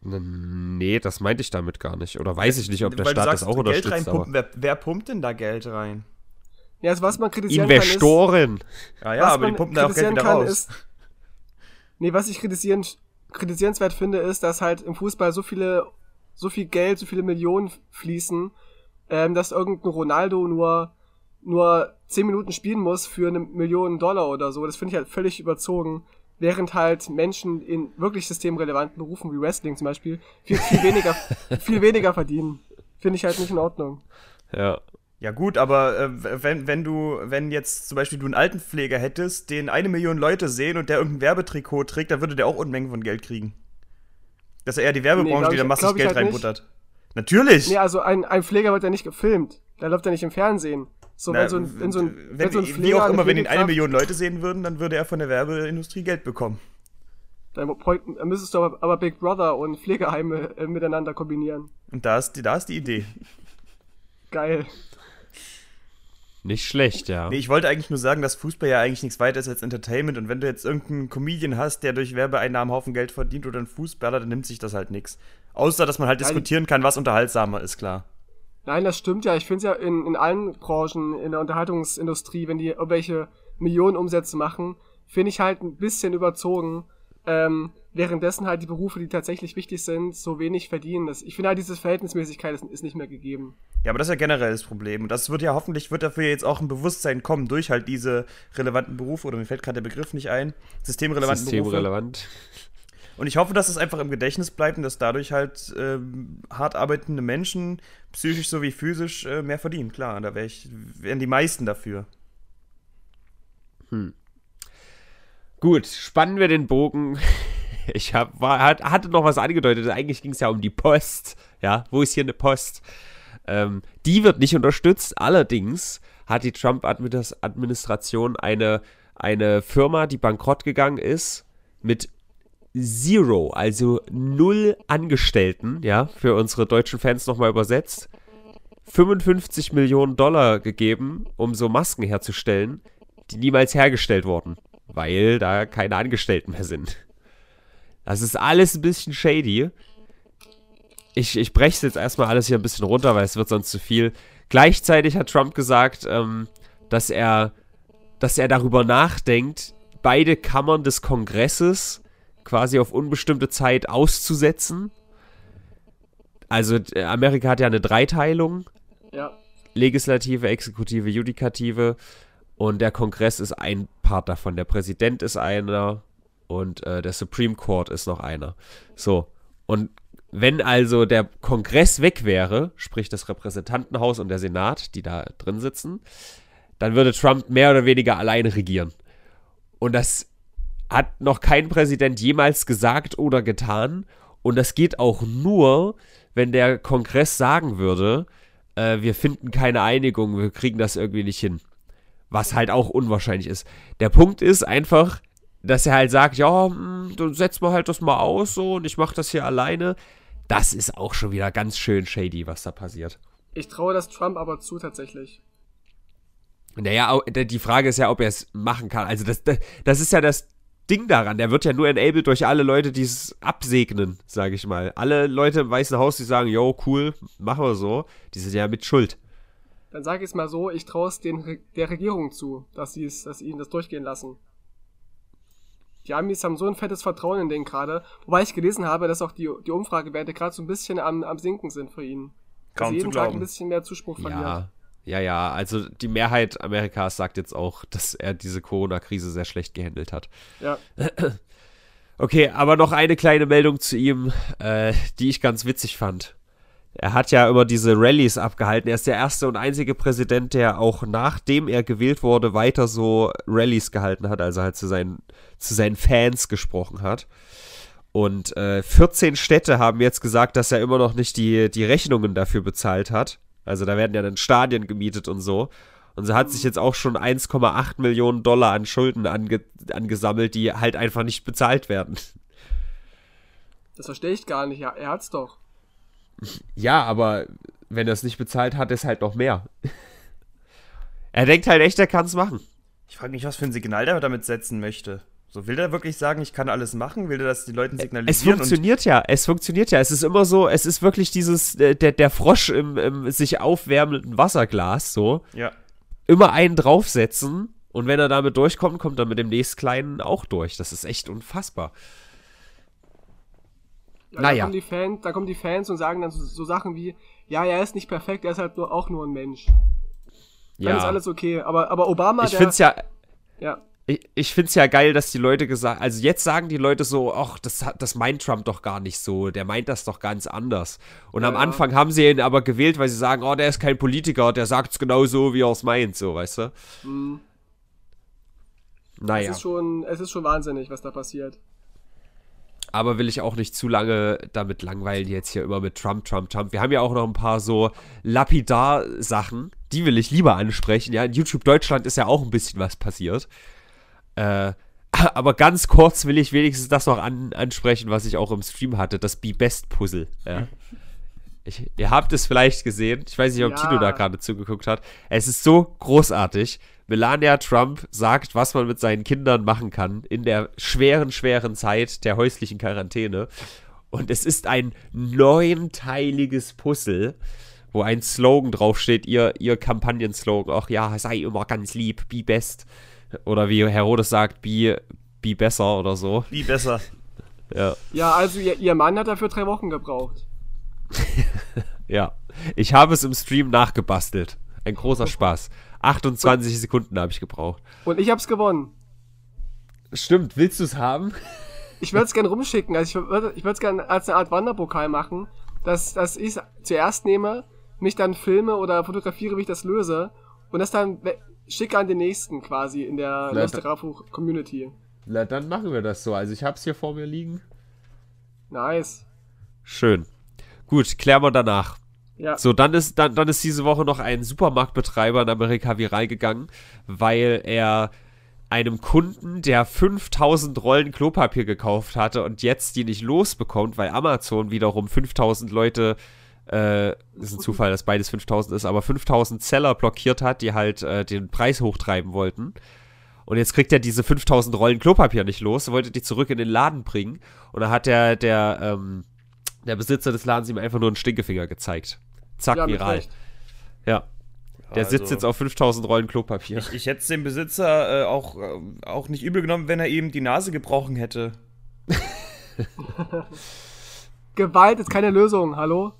Nee, das meinte ich damit gar nicht. Oder weiß ich nicht, ob der Weil du Staat sagst, das auch Geld unterstützt. Aber reinpumpen. Wer, wer pumpt denn da Geld rein? Ja, also was man kritisieren kann Investoren. Ja, ist, ja, was aber die pumpen da auch Geld wieder kann, raus. ist. Nee, was ich kritisieren, kritisierenswert finde, ist, dass halt im Fußball so viele, so viel Geld, so viele Millionen fließen, ähm, dass irgendein Ronaldo nur, nur 10 Minuten spielen muss für eine Million Dollar oder so. Das finde ich halt völlig überzogen. Während halt Menschen in wirklich systemrelevanten Berufen wie Wrestling zum Beispiel viel, viel weniger, <laughs> viel weniger verdienen. Finde ich halt nicht in Ordnung. Ja. Ja gut, aber äh, wenn, wenn du, wenn jetzt zum Beispiel du einen Altenpfleger hättest, den eine Million Leute sehen und der irgendein Werbetrikot trägt, dann würde der auch Unmengen von Geld kriegen. Das ist ja eher die Werbebranche, glaub die da massig Geld halt nicht. reinbuttert. Natürlich! Nee, also ein, ein Pfleger wird ja nicht gefilmt. Der läuft ja nicht im Fernsehen. So, Na, wenn so ein, wenn so ein, wenn, wenn so ein wie Pfleger, auch immer, wenn ihn eine Million Leute sehen würden, dann würde er von der Werbeindustrie Geld bekommen. Dann müsstest du aber, aber Big Brother und Pflegeheime äh, miteinander kombinieren. Und da ist die, da ist die Idee. Geil. Nicht schlecht, ja. Nee, ich wollte eigentlich nur sagen, dass Fußball ja eigentlich nichts weiter ist als Entertainment. Und wenn du jetzt irgendeinen Comedian hast, der durch Werbeeinnahmen einen Haufen Geld verdient oder einen Fußballer, dann nimmt sich das halt nichts. Außer, dass man halt Nein. diskutieren kann, was unterhaltsamer ist, klar. Nein, das stimmt ja. Ich finde es ja in, in allen Branchen, in der Unterhaltungsindustrie, wenn die irgendwelche Millionen Umsätze machen, finde ich halt ein bisschen überzogen. Ähm, währenddessen halt die Berufe, die tatsächlich wichtig sind, so wenig verdienen. Das, ich finde halt, diese Verhältnismäßigkeit ist, ist nicht mehr gegeben. Ja, aber das ist ja generell das Problem. Und das wird ja hoffentlich, wird dafür jetzt auch ein Bewusstsein kommen durch halt diese relevanten Berufe, oder mir fällt gerade der Begriff nicht ein, systemrelevanten Berufe. Systemrelevant. Und ich hoffe, dass es einfach im Gedächtnis bleibt und dass dadurch halt ähm, hart arbeitende Menschen, psychisch sowie physisch, äh, mehr verdienen. Klar, da wär ich, wären die meisten dafür. Gut, spannen wir den Bogen. <laughs> Ich hab, war, hat, hatte noch was angedeutet. Eigentlich ging es ja um die Post. Ja, wo ist hier eine Post? Ähm, die wird nicht unterstützt. Allerdings hat die Trump-Administration eine, eine Firma, die bankrott gegangen ist, mit Zero, also null Angestellten, ja, für unsere deutschen Fans nochmal übersetzt, 55 Millionen Dollar gegeben, um so Masken herzustellen, die niemals hergestellt wurden, weil da keine Angestellten mehr sind. Das ist alles ein bisschen shady. Ich, ich breche es jetzt erstmal alles hier ein bisschen runter, weil es wird sonst zu viel. Gleichzeitig hat Trump gesagt, ähm, dass er, dass er darüber nachdenkt, beide Kammern des Kongresses quasi auf unbestimmte Zeit auszusetzen. Also äh, Amerika hat ja eine Dreiteilung. Ja. Legislative, Exekutive, Judikative. Und der Kongress ist ein Part davon. Der Präsident ist einer und äh, der Supreme Court ist noch einer. So. Und wenn also der Kongress weg wäre, sprich das Repräsentantenhaus und der Senat, die da drin sitzen, dann würde Trump mehr oder weniger alleine regieren. Und das hat noch kein Präsident jemals gesagt oder getan. Und das geht auch nur, wenn der Kongress sagen würde, äh, wir finden keine Einigung, wir kriegen das irgendwie nicht hin. Was halt auch unwahrscheinlich ist. Der Punkt ist einfach, dass er halt sagt, ja, hm, dann setzen wir halt das mal aus so und ich mache das hier alleine. Das ist auch schon wieder ganz schön shady, was da passiert. Ich traue das Trump aber zu, tatsächlich. Naja, die Frage ist ja, ob er es machen kann. Also das, das, das ist ja das Ding daran. Der wird ja nur enabled durch alle Leute, die es absegnen, sage ich mal. Alle Leute im Weißen Haus, die sagen, yo, cool, machen wir so, die sind ja mit Schuld. Dann sage ich es mal so, ich traue es den der Regierung zu, dass sie es, dass sie ihnen das durchgehen lassen. Die Amis haben so ein fettes Vertrauen in den gerade, wobei ich gelesen habe, dass auch die, die Umfragewerte gerade so ein bisschen am, am sinken sind für ihn. Dass Kaum sie zu jeden Tag ein bisschen mehr Zuspruch verlieren. Ja, ja, ja. Also die Mehrheit Amerikas sagt jetzt auch, dass er diese Corona-Krise sehr schlecht gehandelt hat. Ja. Okay, aber noch eine kleine Meldung zu ihm, äh, die ich ganz witzig fand. Er hat ja immer diese Rallyes abgehalten. Er ist der erste und einzige Präsident, der auch nachdem er gewählt wurde, weiter so Rallyes gehalten hat, also halt zu seinen, zu seinen Fans gesprochen hat. Und äh, 14 Städte haben jetzt gesagt, dass er immer noch nicht die, die Rechnungen dafür bezahlt hat. Also da werden ja dann Stadien gemietet und so. Und sie hat sich jetzt auch schon 1,8 Millionen Dollar an Schulden ange angesammelt, die halt einfach nicht bezahlt werden. Das verstehe ich gar nicht. Ja, er hat's doch. Ja, aber wenn er es nicht bezahlt hat, ist halt noch mehr. <laughs> er denkt halt echt, er kann es machen. Ich frage mich, was für ein Signal der damit setzen möchte. So, will der wirklich sagen, ich kann alles machen? Will der das den Leuten signalisieren? Es funktioniert ja, es funktioniert ja. Es ist immer so, es ist wirklich dieses, äh, der, der Frosch im, im sich aufwärmenden Wasserglas, so. Ja. Immer einen draufsetzen und wenn er damit durchkommt, kommt er mit dem nächsten kleinen auch durch. Das ist echt unfassbar. Ja, Naja. Da kommen, die Fans, da kommen die Fans und sagen dann so, so Sachen wie, ja, er ist nicht perfekt, er ist halt nur, auch nur ein Mensch. Dann ist Ja. alles okay. Aber, aber Obama, Ich der, finde es ja, ja, ich, ich finde es ja geil, dass die Leute gesagt, also jetzt sagen die Leute so, ach, das, das meint Trump doch gar nicht so, der meint das doch ganz anders. Und Ja, am ja. Anfang haben sie ihn aber gewählt, weil sie sagen, oh, der ist kein Politiker, der sagt es genau so, wie er es meint, so, weißt du? Mhm. Naja, es, ist schon, es ist schon wahnsinnig, was da passiert. Aber will ich auch nicht zu lange damit langweilen, jetzt hier immer mit Trump, Trump, Trump. Wir haben ja auch noch ein paar so Lapidar-Sachen, die will ich lieber ansprechen. Ja, in YouTube Deutschland ist ja auch ein bisschen was passiert. Äh, aber ganz kurz will ich wenigstens das noch an, ansprechen, was ich auch im Stream hatte, das Be-Best-Puzzle. Ja. Ich, ihr habt es vielleicht gesehen. Ich weiß nicht, ob Ja. Tino da gerade zugeguckt hat. Es ist so großartig. Melania Trump sagt, was man mit seinen Kindern machen kann in der schweren, schweren Zeit der häuslichen Quarantäne. Und es ist ein neunteiliges Puzzle, wo ein Slogan draufsteht, ihr, ihr Kampagnenslogan. Ach ja, sei immer ganz lieb, be best. Oder wie Herodes sagt, be, be besser oder so. Wie besser. Ja. Ja, also ihr, ihr Mann hat dafür drei Wochen gebraucht. Ja, ich habe es im Stream nachgebastelt. Ein großer Spaß. 28 Sekunden habe ich gebraucht. Und ich hab's gewonnen. Stimmt, willst du es haben? Ich würde es gerne rumschicken. Also ich würde ich es gerne als eine Art Wanderpokal machen, dass, dass ich zuerst nehme, mich dann filme oder fotografiere, wie ich das löse und das dann schicke an den nächsten quasi in der Na, Nosterafu Community. Na, dann machen wir das so. Also ich habe es hier vor mir liegen. Nice. Schön. Gut, klären wir danach. Ja. So, dann ist, dann, dann ist diese Woche noch ein Supermarktbetreiber in Amerika viral gegangen, weil er einem Kunden, der 5000 Rollen Klopapier gekauft hatte und jetzt die nicht losbekommt, weil Amazon wiederum 5000 Leute, äh, ist ein Zufall, dass beides 5000 ist, aber 5000 Seller blockiert hat, die halt äh, den Preis hochtreiben wollten. Und jetzt kriegt er diese 5000 Rollen Klopapier nicht los, wollte die zurück in den Laden bringen. Und da hat der, der, ähm, der Besitzer des Ladens ihm einfach nur einen Stinkefinger gezeigt. Zack, ja, viral. Ja. Der Also- sitzt jetzt auf 5000 Rollen Klopapier. Ich hätte es dem Besitzer äh, auch, äh, auch nicht übel genommen, wenn er ihm die Nase gebrochen hätte. <laughs> Gewalt ist keine Lösung, hallo?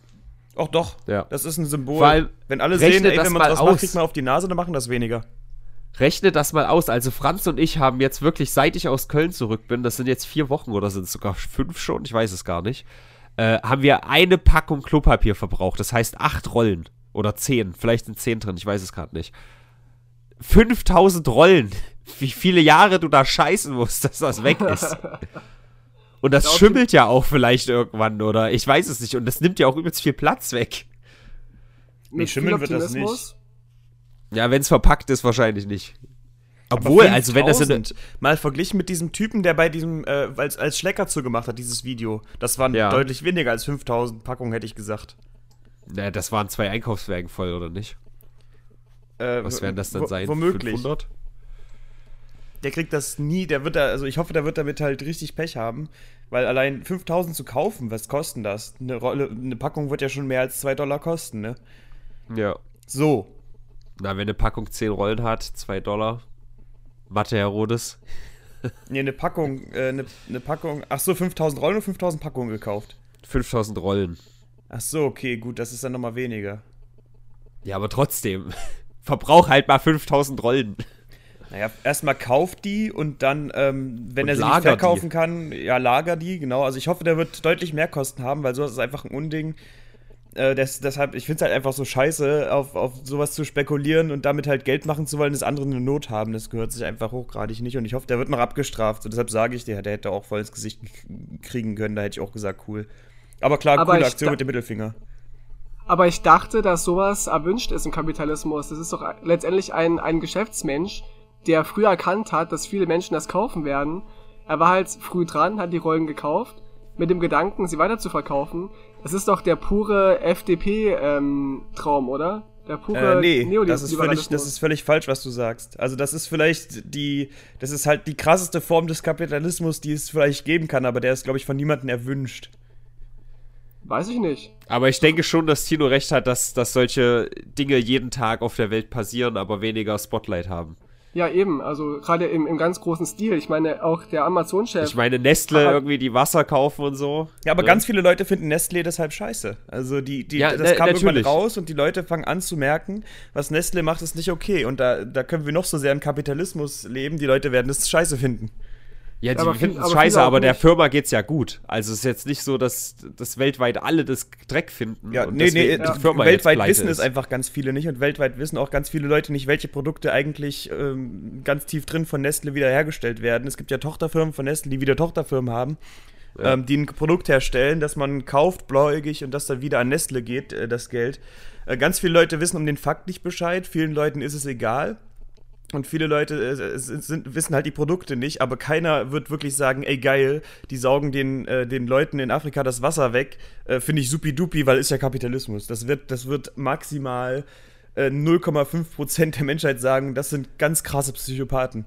Auch doch. Ja. Das ist ein Symbol. Allem, wenn alle sehen, ey, das wenn man aus. macht, kriegt man auf die Nase, dann machen das weniger. Rechne das mal aus. Also Franz und ich haben jetzt wirklich, seit ich aus Köln zurück bin, das sind jetzt vier Wochen oder sind es sogar fünf schon, ich weiß es gar nicht, äh, haben wir eine Packung Klopapier verbraucht. Das heißt acht Rollen oder zehn. Vielleicht sind zehn drin, ich weiß es gerade nicht. 5000 Rollen. Wie viele Jahre du da scheißen musst, <laughs> dass das weg ist. Und das schimmelt ja auch vielleicht irgendwann, oder? Ich weiß es nicht. Und das nimmt ja auch übelst viel Platz weg. Mit schimmeln viel wird das Optimismus. Ja, wenn es verpackt ist, wahrscheinlich nicht. Obwohl, also wenn das in 5000, Mal verglichen mit diesem Typen, der bei diesem, äh, als, als Schlecker zugemacht hat, dieses Video. Das waren Ja. deutlich weniger als 5000 Packungen, hätte ich gesagt. Na, das waren zwei Einkaufswagen voll, oder nicht? Äh, Was werden das dann sein? Womöglich. 500? Der kriegt das nie, der wird da, also ich hoffe, der wird damit halt richtig Pech haben, weil allein 5000 zu kaufen, was kosten das? Eine Rolle, eine Packung wird ja schon mehr als 2 Dollar kosten, ne? Ja. So. Na, wenn eine Packung 10 Rollen hat, 2 Dollar. Mathe Herodes. Ne, eine Packung, äh, eine, eine Packung, ach so, 5000 Rollen und 5000 Packungen gekauft. 5000 Rollen. Ach so, okay, gut, das ist dann nochmal weniger. Ja, aber trotzdem. <laughs> Verbrauch halt mal 5000 Rollen. Naja, erstmal kauft die und dann, ähm, wenn Und er sie nicht lager verkaufen kann, ja, lager die, genau. Also ich hoffe, der wird deutlich mehr Kosten haben, weil sowas ist einfach ein Unding. Äh, des, deshalb, ich finde es halt einfach so scheiße, auf, auf sowas zu spekulieren und damit halt Geld machen zu wollen, dass andere eine Not haben. Das gehört sich einfach hochgradig nicht und ich hoffe, der wird noch abgestraft. Und deshalb sage ich dir, der hätte auch voll ins Gesicht kriegen können, da hätte ich auch gesagt, cool. Aber klar, Aber coole Aktion mit dem Mittelfinger. Aber ich dachte, dass sowas erwünscht ist im Kapitalismus. Das ist doch letztendlich ein, ein Geschäftsmensch, der früh erkannt hat, dass viele Menschen das kaufen werden. Er war halt früh dran, hat die Rollen gekauft, mit dem Gedanken, sie weiter zu verkaufen. Das ist doch der pure FDP-Traum, ähm, oder? Der pure äh, nee, das ist, völlig, das ist völlig falsch, was du sagst. Also das ist vielleicht die, das ist halt die krasseste Form des Kapitalismus, die es vielleicht geben kann, aber der ist, glaube ich, von niemandem erwünscht. Weiß ich nicht. Aber ich denke schon, dass Tino recht hat, dass, dass solche Dinge jeden Tag auf der Welt passieren, aber weniger Spotlight haben. Ja, eben. Also gerade im, im ganz großen Stil. Ich meine, auch der Amazon-Chef. Ich meine, Nestle irgendwie die Wasser kaufen und so. Ja, aber ne? ganz viele Leute finden Nestle deshalb scheiße. Also die, die ja, das kam irgendwann raus und die Leute fangen an zu merken, was Nestle macht, ist nicht okay. Und da, da können wir noch so sehr im Kapitalismus leben, die Leute werden es scheiße finden. Ja, die finden es scheiße, aber der Firma geht's ja gut. Also es ist jetzt nicht so, dass, dass weltweit alle das Dreck finden. Ja, nee, nee, die ja. Firma weltweit wissen es einfach ganz viele nicht und weltweit wissen auch ganz viele Leute nicht, welche Produkte eigentlich ähm, ganz tief drin von Nestle wiederhergestellt werden. Es gibt ja Tochterfirmen von Nestle, die wieder Tochterfirmen haben, ja. ähm, die ein Produkt herstellen, das man kauft, blauäugig und das dann wieder an Nestle geht, äh, das Geld. Äh, ganz viele Leute wissen um den Fakt nicht Bescheid, vielen Leuten ist es egal. Und viele Leute äh, sind, wissen halt die Produkte nicht, aber keiner wird wirklich sagen, ey geil, die saugen den, äh, den Leuten in Afrika das Wasser weg. Äh, Finde ich supi-dupi, weil ist ja Kapitalismus. Das wird, das wird maximal äh, 0,5% der Menschheit sagen, das sind ganz krasse Psychopathen.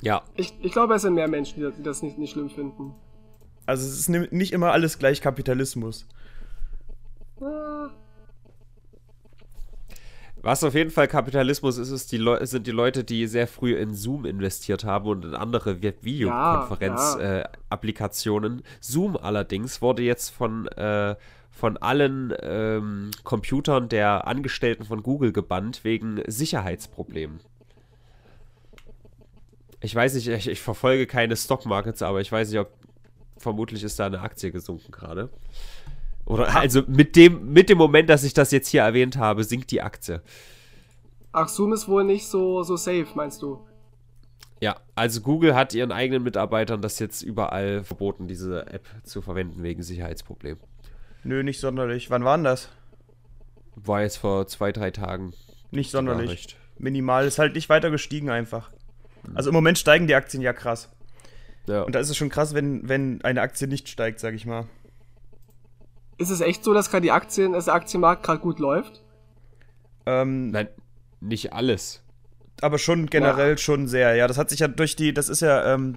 Ja. Ich, ich glaube, es sind mehr Menschen, die das nicht, nicht schlimm finden. Also es ist nicht immer alles gleich Kapitalismus. Ah. Was auf jeden Fall Kapitalismus ist, ist die sind die Leute, die sehr früh in Zoom investiert haben und in andere Videokonferenz-Applikationen. Ja, ja. äh, Zoom allerdings wurde jetzt von, äh, von allen ähm, Computern der Angestellten von Google gebannt wegen Sicherheitsproblemen. Ich weiß nicht, ich, ich verfolge keine Stockmarkets, aber ich weiß nicht, ob vermutlich ist da eine Aktie gesunken gerade. Oder also mit dem, mit dem Moment, dass ich das jetzt hier erwähnt habe, sinkt die Aktie. Ach, Zoom ist wohl nicht so, so safe, meinst du? Ja, also Google hat ihren eigenen Mitarbeitern das jetzt überall verboten, diese App zu verwenden wegen Sicherheitsproblemen. Nö, nicht sonderlich. Wann war denn das? War jetzt vor zwei, drei Tagen. Nicht sonderlich. Minimal. Ist halt nicht weiter gestiegen einfach. Also im Moment steigen die Aktien ja krass. Ja. Und da ist es schon krass, wenn, wenn eine Aktie nicht steigt, sag ich mal. Ist es echt so, dass gerade die Aktien, dass der Aktienmarkt gerade gut läuft? Ähm, Nein, nicht alles. Aber schon generell ja. schon sehr, ja. Das hat sich ja durch die, das ist ja ähm,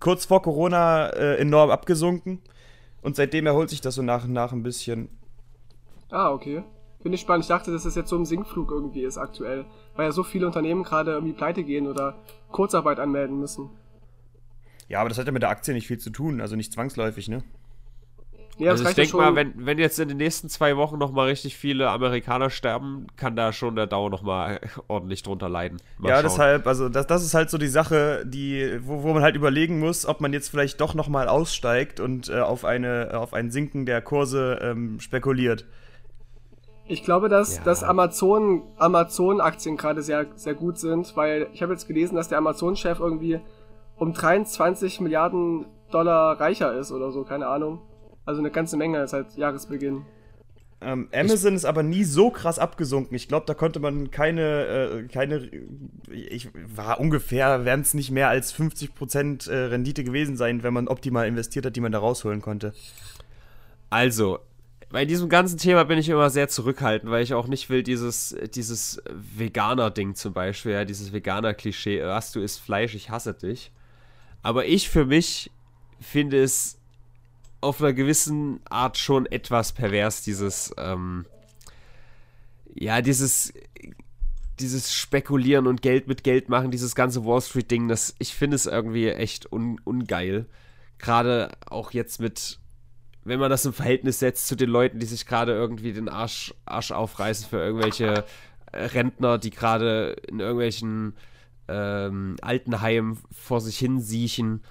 kurz vor Corona äh, enorm abgesunken. Und seitdem erholt sich das so nach und nach ein bisschen. Ah, okay. Finde ich spannend. Ich dachte, dass das jetzt so im Sinkflug irgendwie ist aktuell. Weil ja so viele Unternehmen gerade irgendwie pleite gehen oder Kurzarbeit anmelden müssen. Ja, aber das hat ja mit der Aktie nicht viel zu tun, also nicht zwangsläufig, ne? Ja, also ich denke mal, wenn, wenn jetzt in den nächsten zwei Wochen noch mal richtig viele Amerikaner sterben, kann da schon der Dauer noch mal <laughs> ordentlich drunter leiden. Mal ja, schauen. deshalb, also das, das ist halt so die Sache, die, wo, wo man halt überlegen muss, ob man jetzt vielleicht doch noch mal aussteigt und äh, auf, eine, auf ein Sinken der Kurse ähm, spekuliert. Ich glaube, dass, ja. dass Amazon, Amazon-Aktien gerade sehr, sehr gut sind, weil ich habe jetzt gelesen, dass der Amazon-Chef irgendwie um 23 Milliarden Dollar reicher ist oder so, keine Ahnung. Also eine ganze Menge seit Jahresbeginn. Ähm, Amazon ich, ist aber nie so krass abgesunken. Ich glaube, da konnte man keine, äh, keine, ich war ungefähr, wären es nicht mehr als 50% äh, Rendite gewesen sein, wenn man optimal investiert hat, die man da rausholen konnte. Also, bei diesem ganzen Thema bin ich immer sehr zurückhaltend, weil ich auch nicht will, dieses, dieses Veganer-Ding zum Beispiel, ja, dieses Veganer-Klischee, was du isst Fleisch, ich hasse dich. Aber ich für mich finde es auf einer gewissen Art schon etwas pervers, dieses, ähm, ja, dieses, dieses Spekulieren und Geld mit Geld machen, dieses ganze Wall Street-Ding, das, ich finde es irgendwie echt un, ungeil. Gerade auch jetzt mit, wenn man das im Verhältnis setzt zu den Leuten, die sich gerade irgendwie den Arsch, Arsch aufreißen für irgendwelche äh, Rentner, die gerade in irgendwelchen ähm, Altenheimen vor sich hin siechen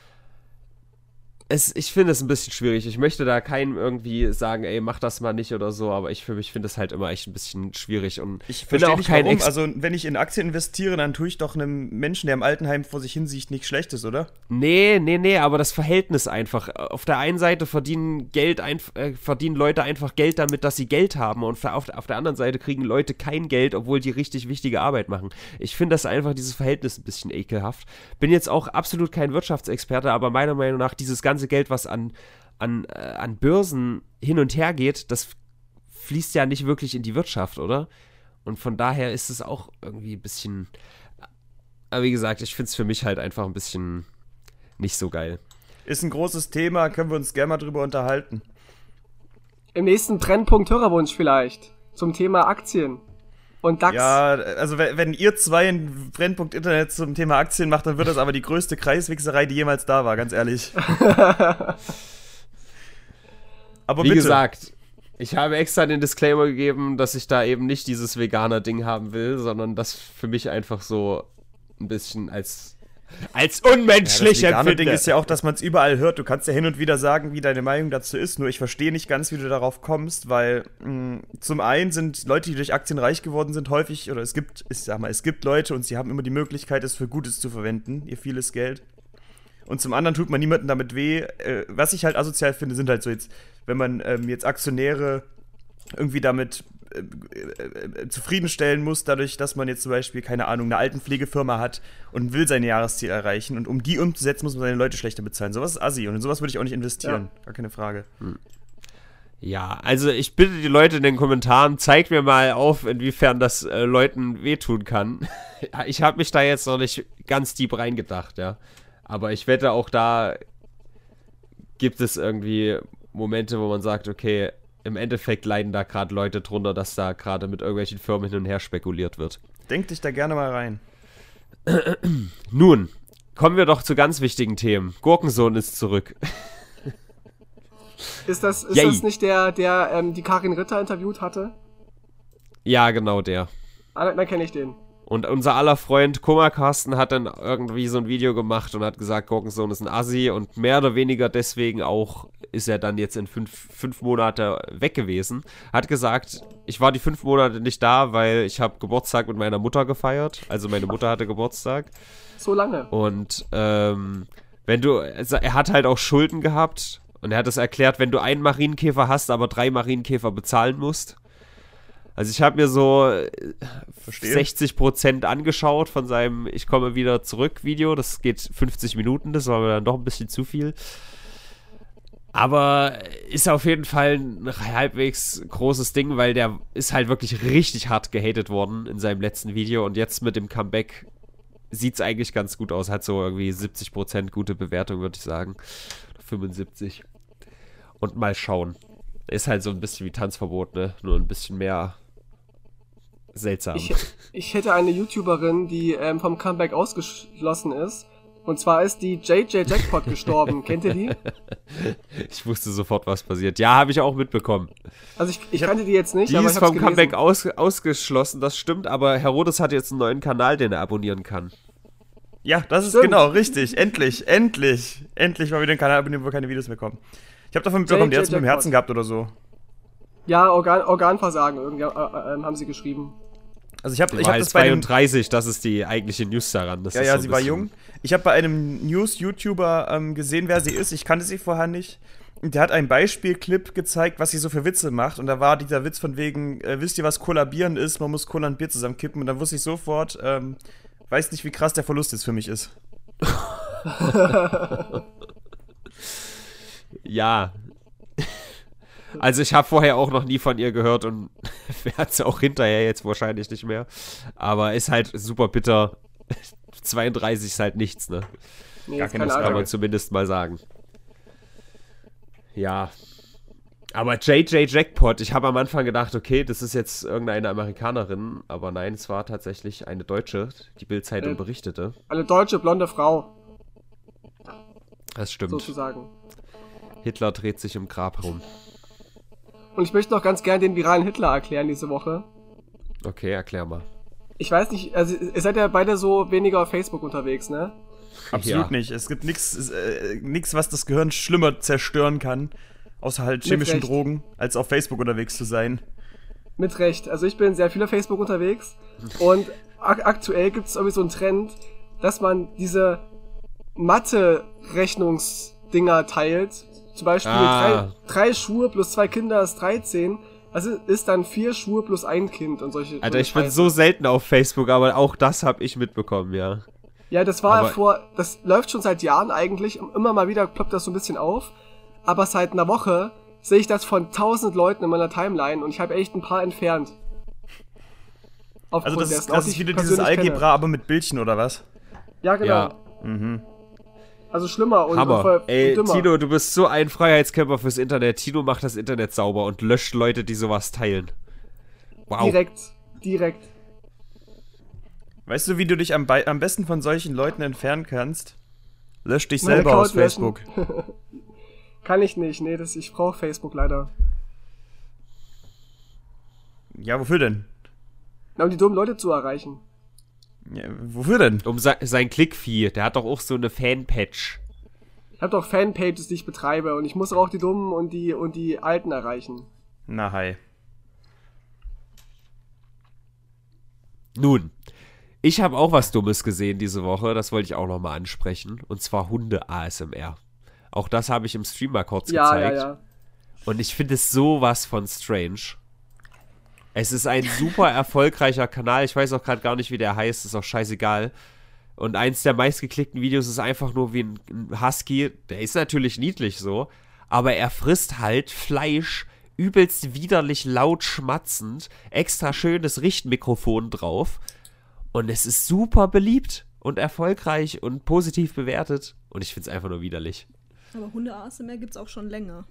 es, ich finde es ein bisschen schwierig. Ich möchte da keinem irgendwie sagen, ey, mach das mal nicht oder so, aber ich für mich finde es halt immer echt ein bisschen schwierig und Ich bin verstehe auch nicht kein warum. Ex Also, wenn ich in Aktien investiere, dann tue ich doch einem Menschen, der im Altenheim vor sich hin sieht, nichts Schlechtes, oder? Nee, nee, nee, aber das Verhältnis einfach. Auf der einen Seite verdienen Geld einf- äh, verdienen Leute einfach Geld damit, dass sie Geld haben und auf, auf der anderen Seite kriegen Leute kein Geld, obwohl die richtig wichtige Arbeit machen. Ich finde das einfach dieses Verhältnis ein bisschen ekelhaft. Bin jetzt auch absolut kein Wirtschaftsexperte, aber meiner Meinung nach dieses ganze Geld, was an an, äh, an Börsen hin und her geht, das fließt ja nicht wirklich in die Wirtschaft, oder? Und von daher ist es auch irgendwie ein bisschen. Aber wie gesagt, ich finde es für mich halt einfach ein bisschen nicht so geil. Ist ein großes Thema, können wir uns gerne mal drüber unterhalten. Im nächsten Brennpunkt Hörerwunsch vielleicht. Zum Thema Aktien. Und DAX. Ja, also wenn, wenn ihr zwei einen Brennpunkt Internet zum Thema Aktien macht, dann wird das aber die größte Kreiswichserei, die jemals da war, ganz ehrlich. <laughs> aber Wie bitte. gesagt, ich habe extra den Disclaimer gegeben, dass ich da eben nicht dieses Veganer-Ding haben will, sondern das für mich einfach so ein bisschen als, als Ja, unmenschlich das vegane empfinde. Ding ist ja auch, dass man es überall hört. Du kannst ja hin und wieder sagen, wie deine Meinung dazu ist. Nur ich verstehe nicht ganz, wie du darauf kommst, weil mh, zum einen sind Leute, die durch Aktien reich geworden sind, häufig, oder es gibt, ich sag mal, es gibt Leute und sie haben immer die Möglichkeit, es für Gutes zu verwenden, ihr vieles Geld. Und zum anderen tut man niemandem damit weh. Äh, was ich halt asozial finde, sind halt so jetzt, wenn man ähm, jetzt Aktionäre irgendwie damit äh, äh, zufriedenstellen muss, dadurch, dass man jetzt zum Beispiel, keine Ahnung, eine Altenpflegefirma hat und will sein Jahresziel erreichen. Und um die umzusetzen, muss man seine Leute schlechter bezahlen. Sowas ist assi und in sowas würde ich auch nicht investieren. Gar keine Frage. Ja, also ich bitte die Leute in den Kommentaren, zeigt mir mal auf, inwiefern das äh, Leuten wehtun kann. <laughs> ich habe mich da jetzt noch nicht ganz deep reingedacht, ja. Aber ich wette, auch da gibt es irgendwie Momente, wo man sagt, okay, im Endeffekt leiden da gerade Leute drunter, dass da gerade mit irgendwelchen Firmen hin und her spekuliert wird. Denk dich da gerne mal rein. <clears throat> Nun, kommen wir doch zu ganz wichtigen Themen. Gurkensohn ist zurück. <laughs> Ist das, ist Yay. das nicht der, der ähm, die Karin Ritter interviewt hatte? ja, genau der. Ah, dann, dann kenne ich den. Und unser aller Freund Kummercarsten hat dann irgendwie so ein Video gemacht und hat gesagt, Gurkensohn ist ein Assi und mehr oder weniger deswegen auch ist er dann jetzt in fünf, fünf Monate weg gewesen. Hat gesagt, ich war die fünf Monate nicht da, weil ich habe Geburtstag mit meiner Mutter gefeiert. Also meine Mutter hatte Geburtstag. So lange. Und ähm, wenn du, also er hat halt auch Schulden gehabt und er hat es erklärt, wenn du einen Marienkäfer hast, aber drei Marienkäfer bezahlen musst. Also ich habe mir so äh, Verstehe. 60% angeschaut von seinem Ich komme wieder zurück Video. Das geht 50 Minuten, das war mir dann doch ein bisschen zu viel. Aber ist auf jeden Fall ein halbwegs großes Ding, weil der ist halt wirklich richtig hart gehatet worden in seinem letzten Video und jetzt mit dem Comeback sieht es eigentlich ganz gut aus. Hat so irgendwie 70% gute Bewertung, würde ich sagen. 75. Und mal schauen. Ist halt so ein bisschen wie Tanzverbot, ne? Nur ein bisschen mehr seltsam. Ich, ich hätte eine YouTuberin, die ähm, vom Comeback ausgeschlossen ist. Und zwar ist die JJ Jackpot gestorben. <laughs> Kennt ihr die? Ich wusste sofort, was passiert. Ja, habe ich auch mitbekommen. Also ich, ich kannte die jetzt nicht, Die aber ist vom gelesen. Comeback aus, ausgeschlossen, das stimmt, aber Herodes hat jetzt einen neuen Kanal, den er abonnieren kann. Ja, das ist Stimmt. genau richtig. Endlich, endlich. Endlich mal wieder ein Kanal abonnieren, wo keine Videos mehr kommen. Ich habe davon mitbekommen, die JJ hat es mit dem. Herzen gehabt oder so. Ja, Organ, Organversagen irgendwie, äh, äh, haben sie geschrieben. Also ich habe ich hab halt das bei einem, 32, das ist die eigentliche News daran. Das Ja, ist ja, so sie war jung. Ich habe bei einem News-YouTuber ähm, gesehen, wer sie ist. Ich kannte sie vorher nicht. Und der hat einen Beispielclip gezeigt, was sie so für Witze macht. Und da war dieser Witz von wegen, äh, wisst ihr, was Kollabieren ist? Man muss Cola und Bier zusammenkippen. Und dann wusste ich sofort, ähm, weiß nicht, wie krass der Verlust jetzt für mich ist. <laughs> <laughs> Ja. Also ich habe vorher auch noch nie von ihr gehört und <laughs> werde es auch hinterher jetzt wahrscheinlich nicht mehr. Aber ist halt super bitter. <laughs> 32 ist halt nichts, ne? Nee, Gar keine. Kann man zumindest mal sagen. Ja. Aber JJ Jackpot, ich habe am Anfang gedacht, okay, das ist jetzt irgendeine Amerikanerin, aber nein, es war tatsächlich eine Deutsche, die Bildzeitung Äh. berichtete. Eine deutsche blonde Frau, Das stimmt. sozusagen. Hitler dreht sich im Grab rum. Und ich möchte noch ganz gern den viralen Hitler erklären diese Woche. Okay, erklär mal. Ich weiß nicht, also ihr seid ja beide so weniger auf Facebook unterwegs, ne? Absolut Ja. nicht. Es gibt nichts, äh, nix, was das Gehirn schlimmer zerstören kann, außer halt chemischen. Drogen, als auf Facebook unterwegs zu sein. Mit Recht. Also ich bin sehr viel auf Facebook unterwegs und ak aktuell gibt es irgendwie so einen Trend, dass man diese Mathe-Rechnungsdinger teilt. Zum Beispiel Ah. drei, drei Schuhe plus zwei Kinder ist 13. Also ist dann vier Schuhe plus ein Kind und solche. Alter, solche ich bin so selten auf Facebook, aber auch das habe ich mitbekommen, ja. Ja, das war Aber- vor, das läuft schon seit Jahren eigentlich. Immer mal wieder ploppt das so ein bisschen auf. Aber seit einer Woche sehe ich das von tausend Leuten in meiner Timeline und ich habe echt ein paar entfernt. Also Aufgrund das ist, dessen, das ist wieder dieses Algebra, kenne. aber mit Bildchen oder was? Ja, genau. Ja. Also schlimmer und, Hammer. voll- Ey, und dümmer. Tino, du bist so ein Freiheitskämpfer fürs Internet. Tino macht das Internet sauber und löscht Leute, die sowas teilen. Wow. Direkt, direkt. Weißt du, wie du dich am, bei- am besten von solchen Leuten entfernen kannst? Lösch dich Mein selber Account aus Facebook. <laughs> Kann ich nicht, nee, das, ich brauche Facebook leider. Ja, wofür denn? Na, um die dummen Leute zu erreichen. Ja, wofür denn? Um se sein Klickvieh, der hat doch auch so eine Fanpatch. Ich habe doch Fanpages, die ich betreibe und ich muss auch die dummen und die und die alten erreichen. Na, hi. Nun, ich habe auch was Dummes gesehen diese Woche, das wollte ich auch nochmal ansprechen. Und zwar Hunde-ASMR. Auch das habe ich im Stream mal kurz Ja, gezeigt. ja, ja. Und ich finde es sowas von strange. Es ist ein super erfolgreicher Kanal. Ich weiß auch gerade gar nicht, wie der heißt. Ist auch scheißegal. Und eins der meistgeklickten Videos ist einfach nur wie ein Husky. Der ist natürlich niedlich so. Aber er frisst halt Fleisch übelst widerlich laut schmatzend. Extra schönes Richtmikrofon drauf. Und es ist super beliebt und erfolgreich und positiv bewertet. Und ich finde es einfach nur widerlich. Aber Hunde-ASMR gibt's auch schon länger.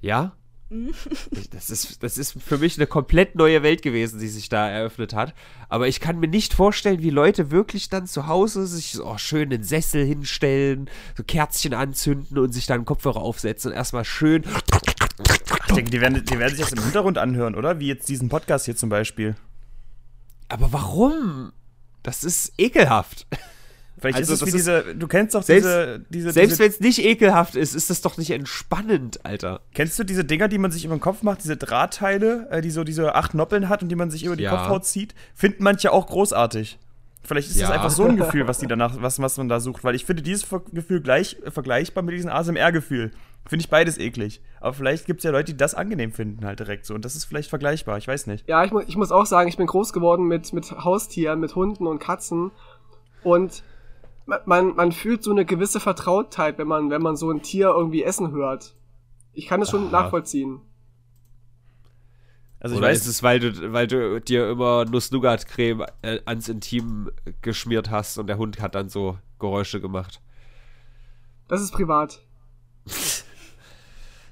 Ja? <laughs> Das ist, das ist für mich eine komplett neue Welt gewesen, die sich da eröffnet hat. Aber ich kann mir nicht vorstellen, wie Leute wirklich dann zu Hause sich so oh, schön in den Sessel hinstellen, so Kerzchen anzünden und sich dann einen Kopfhörer aufsetzen und erstmal schön. Ich denke, die werden, die werden sich das im Hintergrund anhören, oder? Wie jetzt diesen Podcast hier zum Beispiel. Aber warum? Das ist ekelhaft. Vielleicht Also ist es das wie ist- diese, du kennst doch Selbst- diese, diese, Selbst wenn es nicht ekelhaft ist, ist das doch nicht entspannend, Alter. kennst du diese Dinger, die man sich über den Kopf macht, diese Drahtteile, äh, die so diese acht Noppeln hat und die man sich über die Ja. Kopfhaut zieht? Finden manche auch großartig. Vielleicht ist das Ja. einfach so ein Gefühl, was die danach, was, was man da sucht, weil ich finde dieses Gefühl gleich äh, vergleichbar mit diesem ASMR-Gefühl. Finde ich beides eklig. Aber vielleicht gibt es ja Leute, die das angenehm finden, halt direkt so. Und das ist vielleicht vergleichbar, ich weiß nicht. Ja, ich, mu ich muss auch sagen, ich bin groß geworden mit, mit Haustieren, mit Hunden und Katzen. Und man, man fühlt so eine gewisse Vertrautheit, wenn man, wenn man so ein Tier irgendwie essen hört. Ich kann es schon Aha. nachvollziehen. Also ich Oder weiß, ist es, weil du, weil du dir immer Nuss-Nougat-Creme äh, ans Intim geschmiert hast und der Hund hat dann so Geräusche gemacht? Das ist privat. <laughs>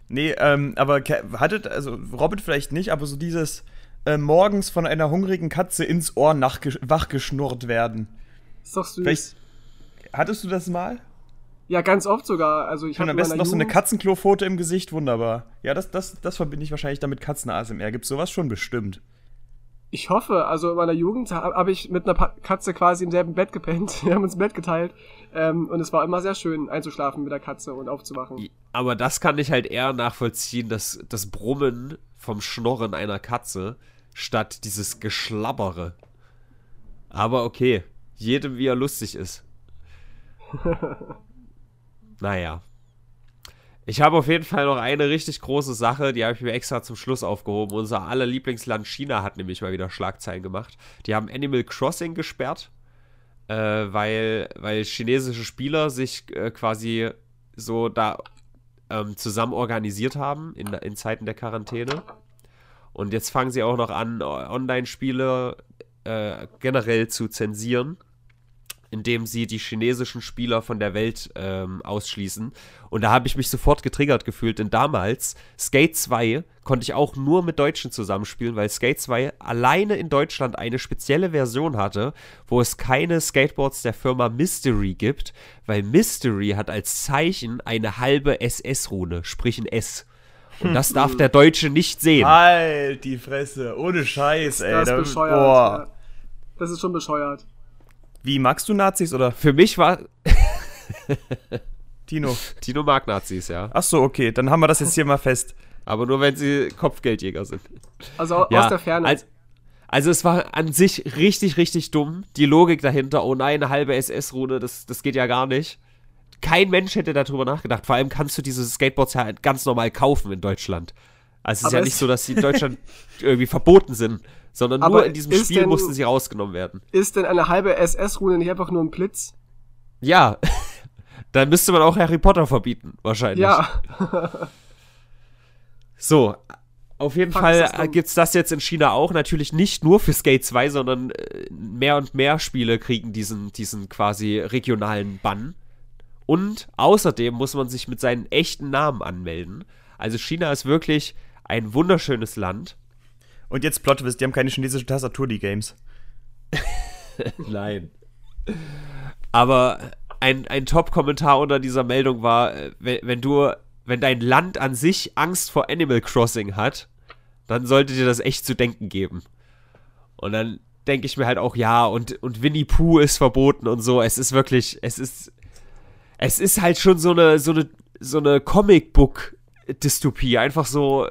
Nee, ähm, aber hattet, also Robin vielleicht nicht, aber so dieses äh, morgens von einer hungrigen Katze ins Ohr wachgeschnurrt werden. Ist doch süß. Vielleicht hattest du das mal? Ja, ganz oft sogar. Also ich habe am besten noch so eine Katzenklo-Foto im Gesicht, wunderbar. Ja, das, das, das verbinde ich wahrscheinlich damit Katzen-ASMR. Gibt sowas schon bestimmt. Ich hoffe, also in meiner Jugend habe hab ich mit einer Pa- Katze quasi im selben Bett gepennt. <laughs> Wir haben uns ein Bett geteilt. Ähm, und es war immer sehr schön, einzuschlafen mit der Katze und aufzuwachen. Aber das kann ich halt eher nachvollziehen, dass das Brummen vom Schnorren einer Katze statt dieses Geschlabbere. Aber okay, jedem wie er lustig ist. <laughs> naja. Ich habe auf jeden Fall noch eine richtig große Sache, die habe ich mir extra zum Schluss aufgehoben. Unser aller Lieblingsland China hat nämlich mal wieder Schlagzeilen gemacht. Die haben Animal Crossing gesperrt, äh, weil, weil chinesische Spieler sich äh, quasi so da ähm, zusammen organisiert haben in, in Zeiten der Quarantäne. Und jetzt fangen sie auch noch an, Online-Spiele äh, generell zu zensieren, indem sie die chinesischen Spieler von der Welt ähm, ausschließen. Und da habe ich mich sofort getriggert gefühlt, denn damals, Skate 2, konnte ich auch nur mit Deutschen zusammenspielen, weil Skate 2 alleine in Deutschland eine spezielle Version hatte, wo es keine Skateboards der Firma Mystery gibt, weil Mystery hat als Zeichen eine halbe SS-Rune, sprich ein S. Und das <laughs> darf der Deutsche nicht sehen. Halt die Fresse, ohne Scheiß, ey. das ist bescheuert. boah. Ja. Das ist schon bescheuert. Wie, magst du Nazis oder? Für mich war, <laughs> Tino. Tino mag Nazis, ja. Ach so, okay, dann haben wir das jetzt hier mal fest. Aber nur, wenn sie Kopfgeldjäger sind. Also Ja, aus der Ferne. als- Also es war an sich richtig, richtig dumm. Die Logik dahinter, oh nein, eine halbe SS-Rune, das, das geht ja gar nicht. Kein Mensch hätte darüber nachgedacht. Vor allem kannst du diese Skateboards ja ganz normal kaufen in Deutschland. Also es ist ja es- nicht so, dass sie in <laughs> Deutschland irgendwie verboten sind, sondern nur in diesem Spiel denn- mussten sie rausgenommen werden. ist denn eine halbe SS-Rune nicht einfach nur ein Blitz? Ja, <laughs> dann müsste man auch Harry Potter verbieten, wahrscheinlich. Ja. <laughs> So, auf jeden Fuck, Fall dumm. gibt's das jetzt in China auch. Natürlich nicht nur für Skate 2, sondern äh, mehr und mehr Spiele kriegen diesen, diesen quasi regionalen Bann. Und außerdem muss man sich mit seinen echten Namen anmelden. Also China ist wirklich ein wunderschönes Land. Und jetzt Plot Twist, die haben keine chinesische Tastatur, die Games. <laughs> Nein. Aber ein, ein Top-Kommentar unter dieser Meldung war, äh, wenn, wenn du, wenn dein Land an sich Angst vor Animal Crossing hat, dann sollte dir das echt zu denken geben. Und dann denke ich mir halt auch, ja, und, und Winnie Pooh ist verboten und so. Es ist wirklich, es ist, es ist halt schon so eine, so eine, so eine Comicbook-Dystopie. Einfach so,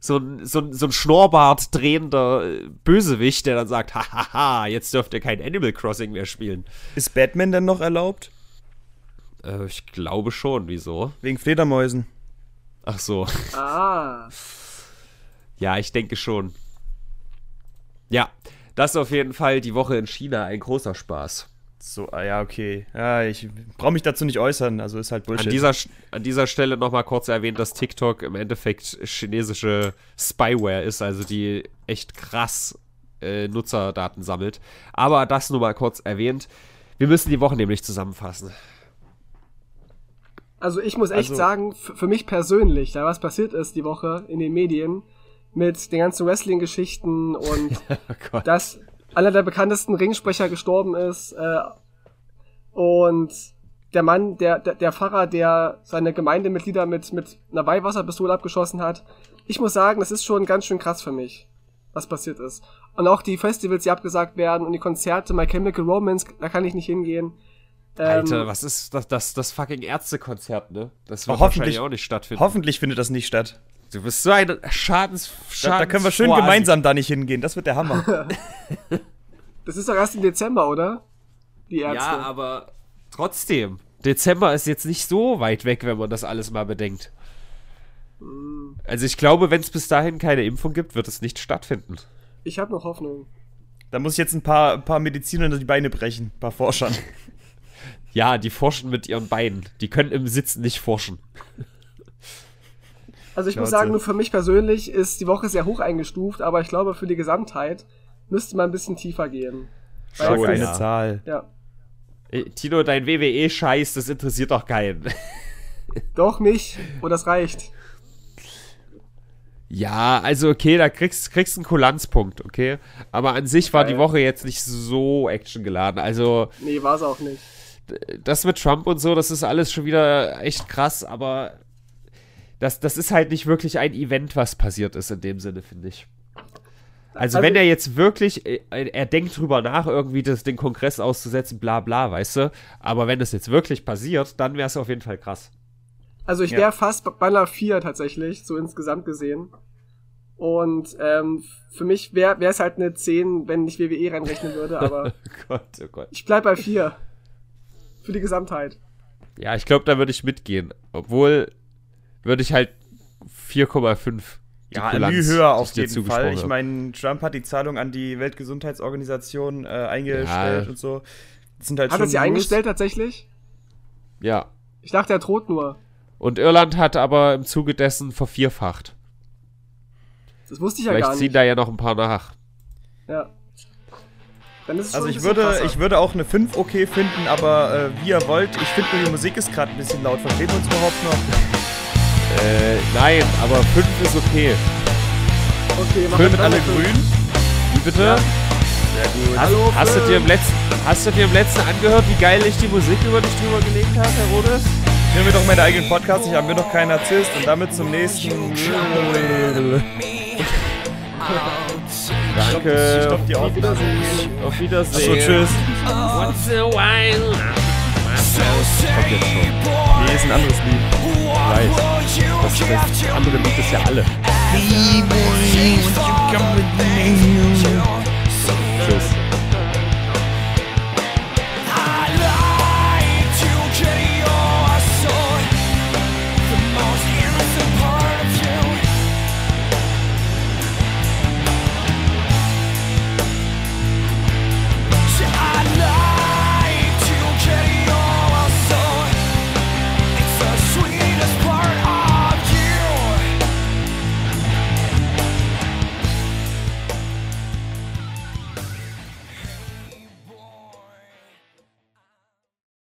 so ein, so ein, so ein Schnurrbart drehender Bösewicht, der dann sagt, hahaha, jetzt dürft ihr kein Animal Crossing mehr spielen. Ist Batman denn noch erlaubt? Äh, ich glaube schon, wieso? Wegen Fledermäusen. Ach so. Ah. Ja, ich denke schon. Ja, das ist auf jeden Fall die Woche in China ein großer Spaß. So, ah ja, okay. Ja, ich brauche mich dazu nicht äußern, also ist halt Bullshit. An dieser, an dieser Stelle nochmal kurz erwähnt, dass TikTok im Endeffekt chinesische Spyware ist, also die echt krass äh, Nutzerdaten sammelt. Aber das nur mal kurz erwähnt. Wir müssen die Woche nämlich zusammenfassen. Also ich muss echt Also- sagen, für mich persönlich, da was passiert ist die Woche in den Medien mit den ganzen Wrestling-Geschichten und <laughs> Oh Gott. Einer der bekanntesten Ringsprecher gestorben ist äh, und der Mann, der, der, der Pfarrer, der seine Gemeindemitglieder mit, mit einer Weihwasserpistole abgeschossen hat. Ich muss sagen, das ist schon ganz schön krass für mich, was passiert ist. Und auch die Festivals, die abgesagt werden und die Konzerte, My Chemical Romance, da kann ich nicht hingehen. Ähm, Alter, was ist das, das, das fucking Ärztekonzert, ne? Das wird hoffentlich- wahrscheinlich auch nicht stattfinden. Hoffentlich findet das nicht statt. Du bist so ein Schadens... Da, da können wir schön Schadensfroh- gemeinsam da nicht hingehen. Das wird der Hammer. <laughs> Das ist doch erst im Dezember, oder? Die Ärzte. Ja, aber trotzdem. Dezember ist jetzt nicht so weit weg, wenn man das alles mal bedenkt. Also ich glaube, wenn es bis dahin keine Impfung gibt, wird es nicht stattfinden. ich habe noch Hoffnung. da muss ich jetzt ein paar, ein paar Medizinern die Beine brechen. Ein paar Forschern. <laughs> Ja, die forschen mit ihren Beinen. Die können im Sitzen nicht forschen. <laughs> Also ich muss sagen, nur für mich persönlich ist die Woche sehr hoch eingestuft, aber ich glaube, für die Gesamtheit müsste man ein bisschen tiefer gehen. Sag Schon, eine ja. Zahl. Ja. Tino, dein WWE-Scheiß, das interessiert doch keinen. <laughs> Doch mich. Oh, das reicht. Ja, also okay, da kriegst kriegst einen Kulanzpunkt, okay? Aber an sich war Geil. die Woche jetzt nicht so actiongeladen. Also Nee, war's auch nicht. das mit Trump und so, das ist alles schon wieder echt krass, aber das, das ist halt nicht wirklich ein Event, was passiert ist in dem Sinne, finde ich. Also, Also- wenn er jetzt wirklich, äh, er denkt drüber nach, irgendwie das, den Kongress auszusetzen, bla bla, weißt du? Aber wenn das jetzt wirklich passiert, dann wäre es auf jeden Fall krass. Also ich Ja. wäre fast bei einer 4 tatsächlich, so insgesamt gesehen. Und ähm, für mich wäre es halt eine 10, wenn ich WWE reinrechnen würde, <laughs> aber Oh Gott, oh Gott. ich bleib bei 4. Für die Gesamtheit. Ja, ich glaube, da würde ich mitgehen. Obwohl, würde ich halt 4,5. die Ja, Kulanz, Mühe höher die auf jeden Fall. Ich meine, Trump hat die Zahlung an die Weltgesundheitsorganisation äh, eingestellt Ja. und so. Das sind halt Hat schon er sie eingestellt tatsächlich? Ja. Ich dachte, er droht nur. Und Irland hat aber im Zuge dessen vervierfacht. Das wusste ich ja Vielleicht gar ziehen nicht. da ja noch ein paar nach. Ja. Dann ist es Also ich würde, krasser. ich würde auch eine 5 okay finden, aber äh, wie ihr wollt. Ich finde nur, die Musik ist gerade ein bisschen laut. Verstehen wir uns überhaupt noch? Äh, nein, aber 5 ist okay. Okay, mach Fünf mit Alle fünf. grün? Wie bitte? Ja. Sehr gut. Hast, Hallo, hast, du dir im letzten, hast du dir im letzten angehört, wie geil ich die Musik über dich drüber gelegt habe, Herr Rodes? Ich höre mir doch meine eigenen Podcasts, ich habe mir doch keinen Narzisst und damit zum nächsten. Ich Danke. stopp die Aufnahme. Auf Wiedersehen. Achso, tschüss. Once in a while. Kommt jetzt schon. Nee, ist ein anderes Lied. Ich weiß. Das, das andere Lied ist ja alle. Tschüss.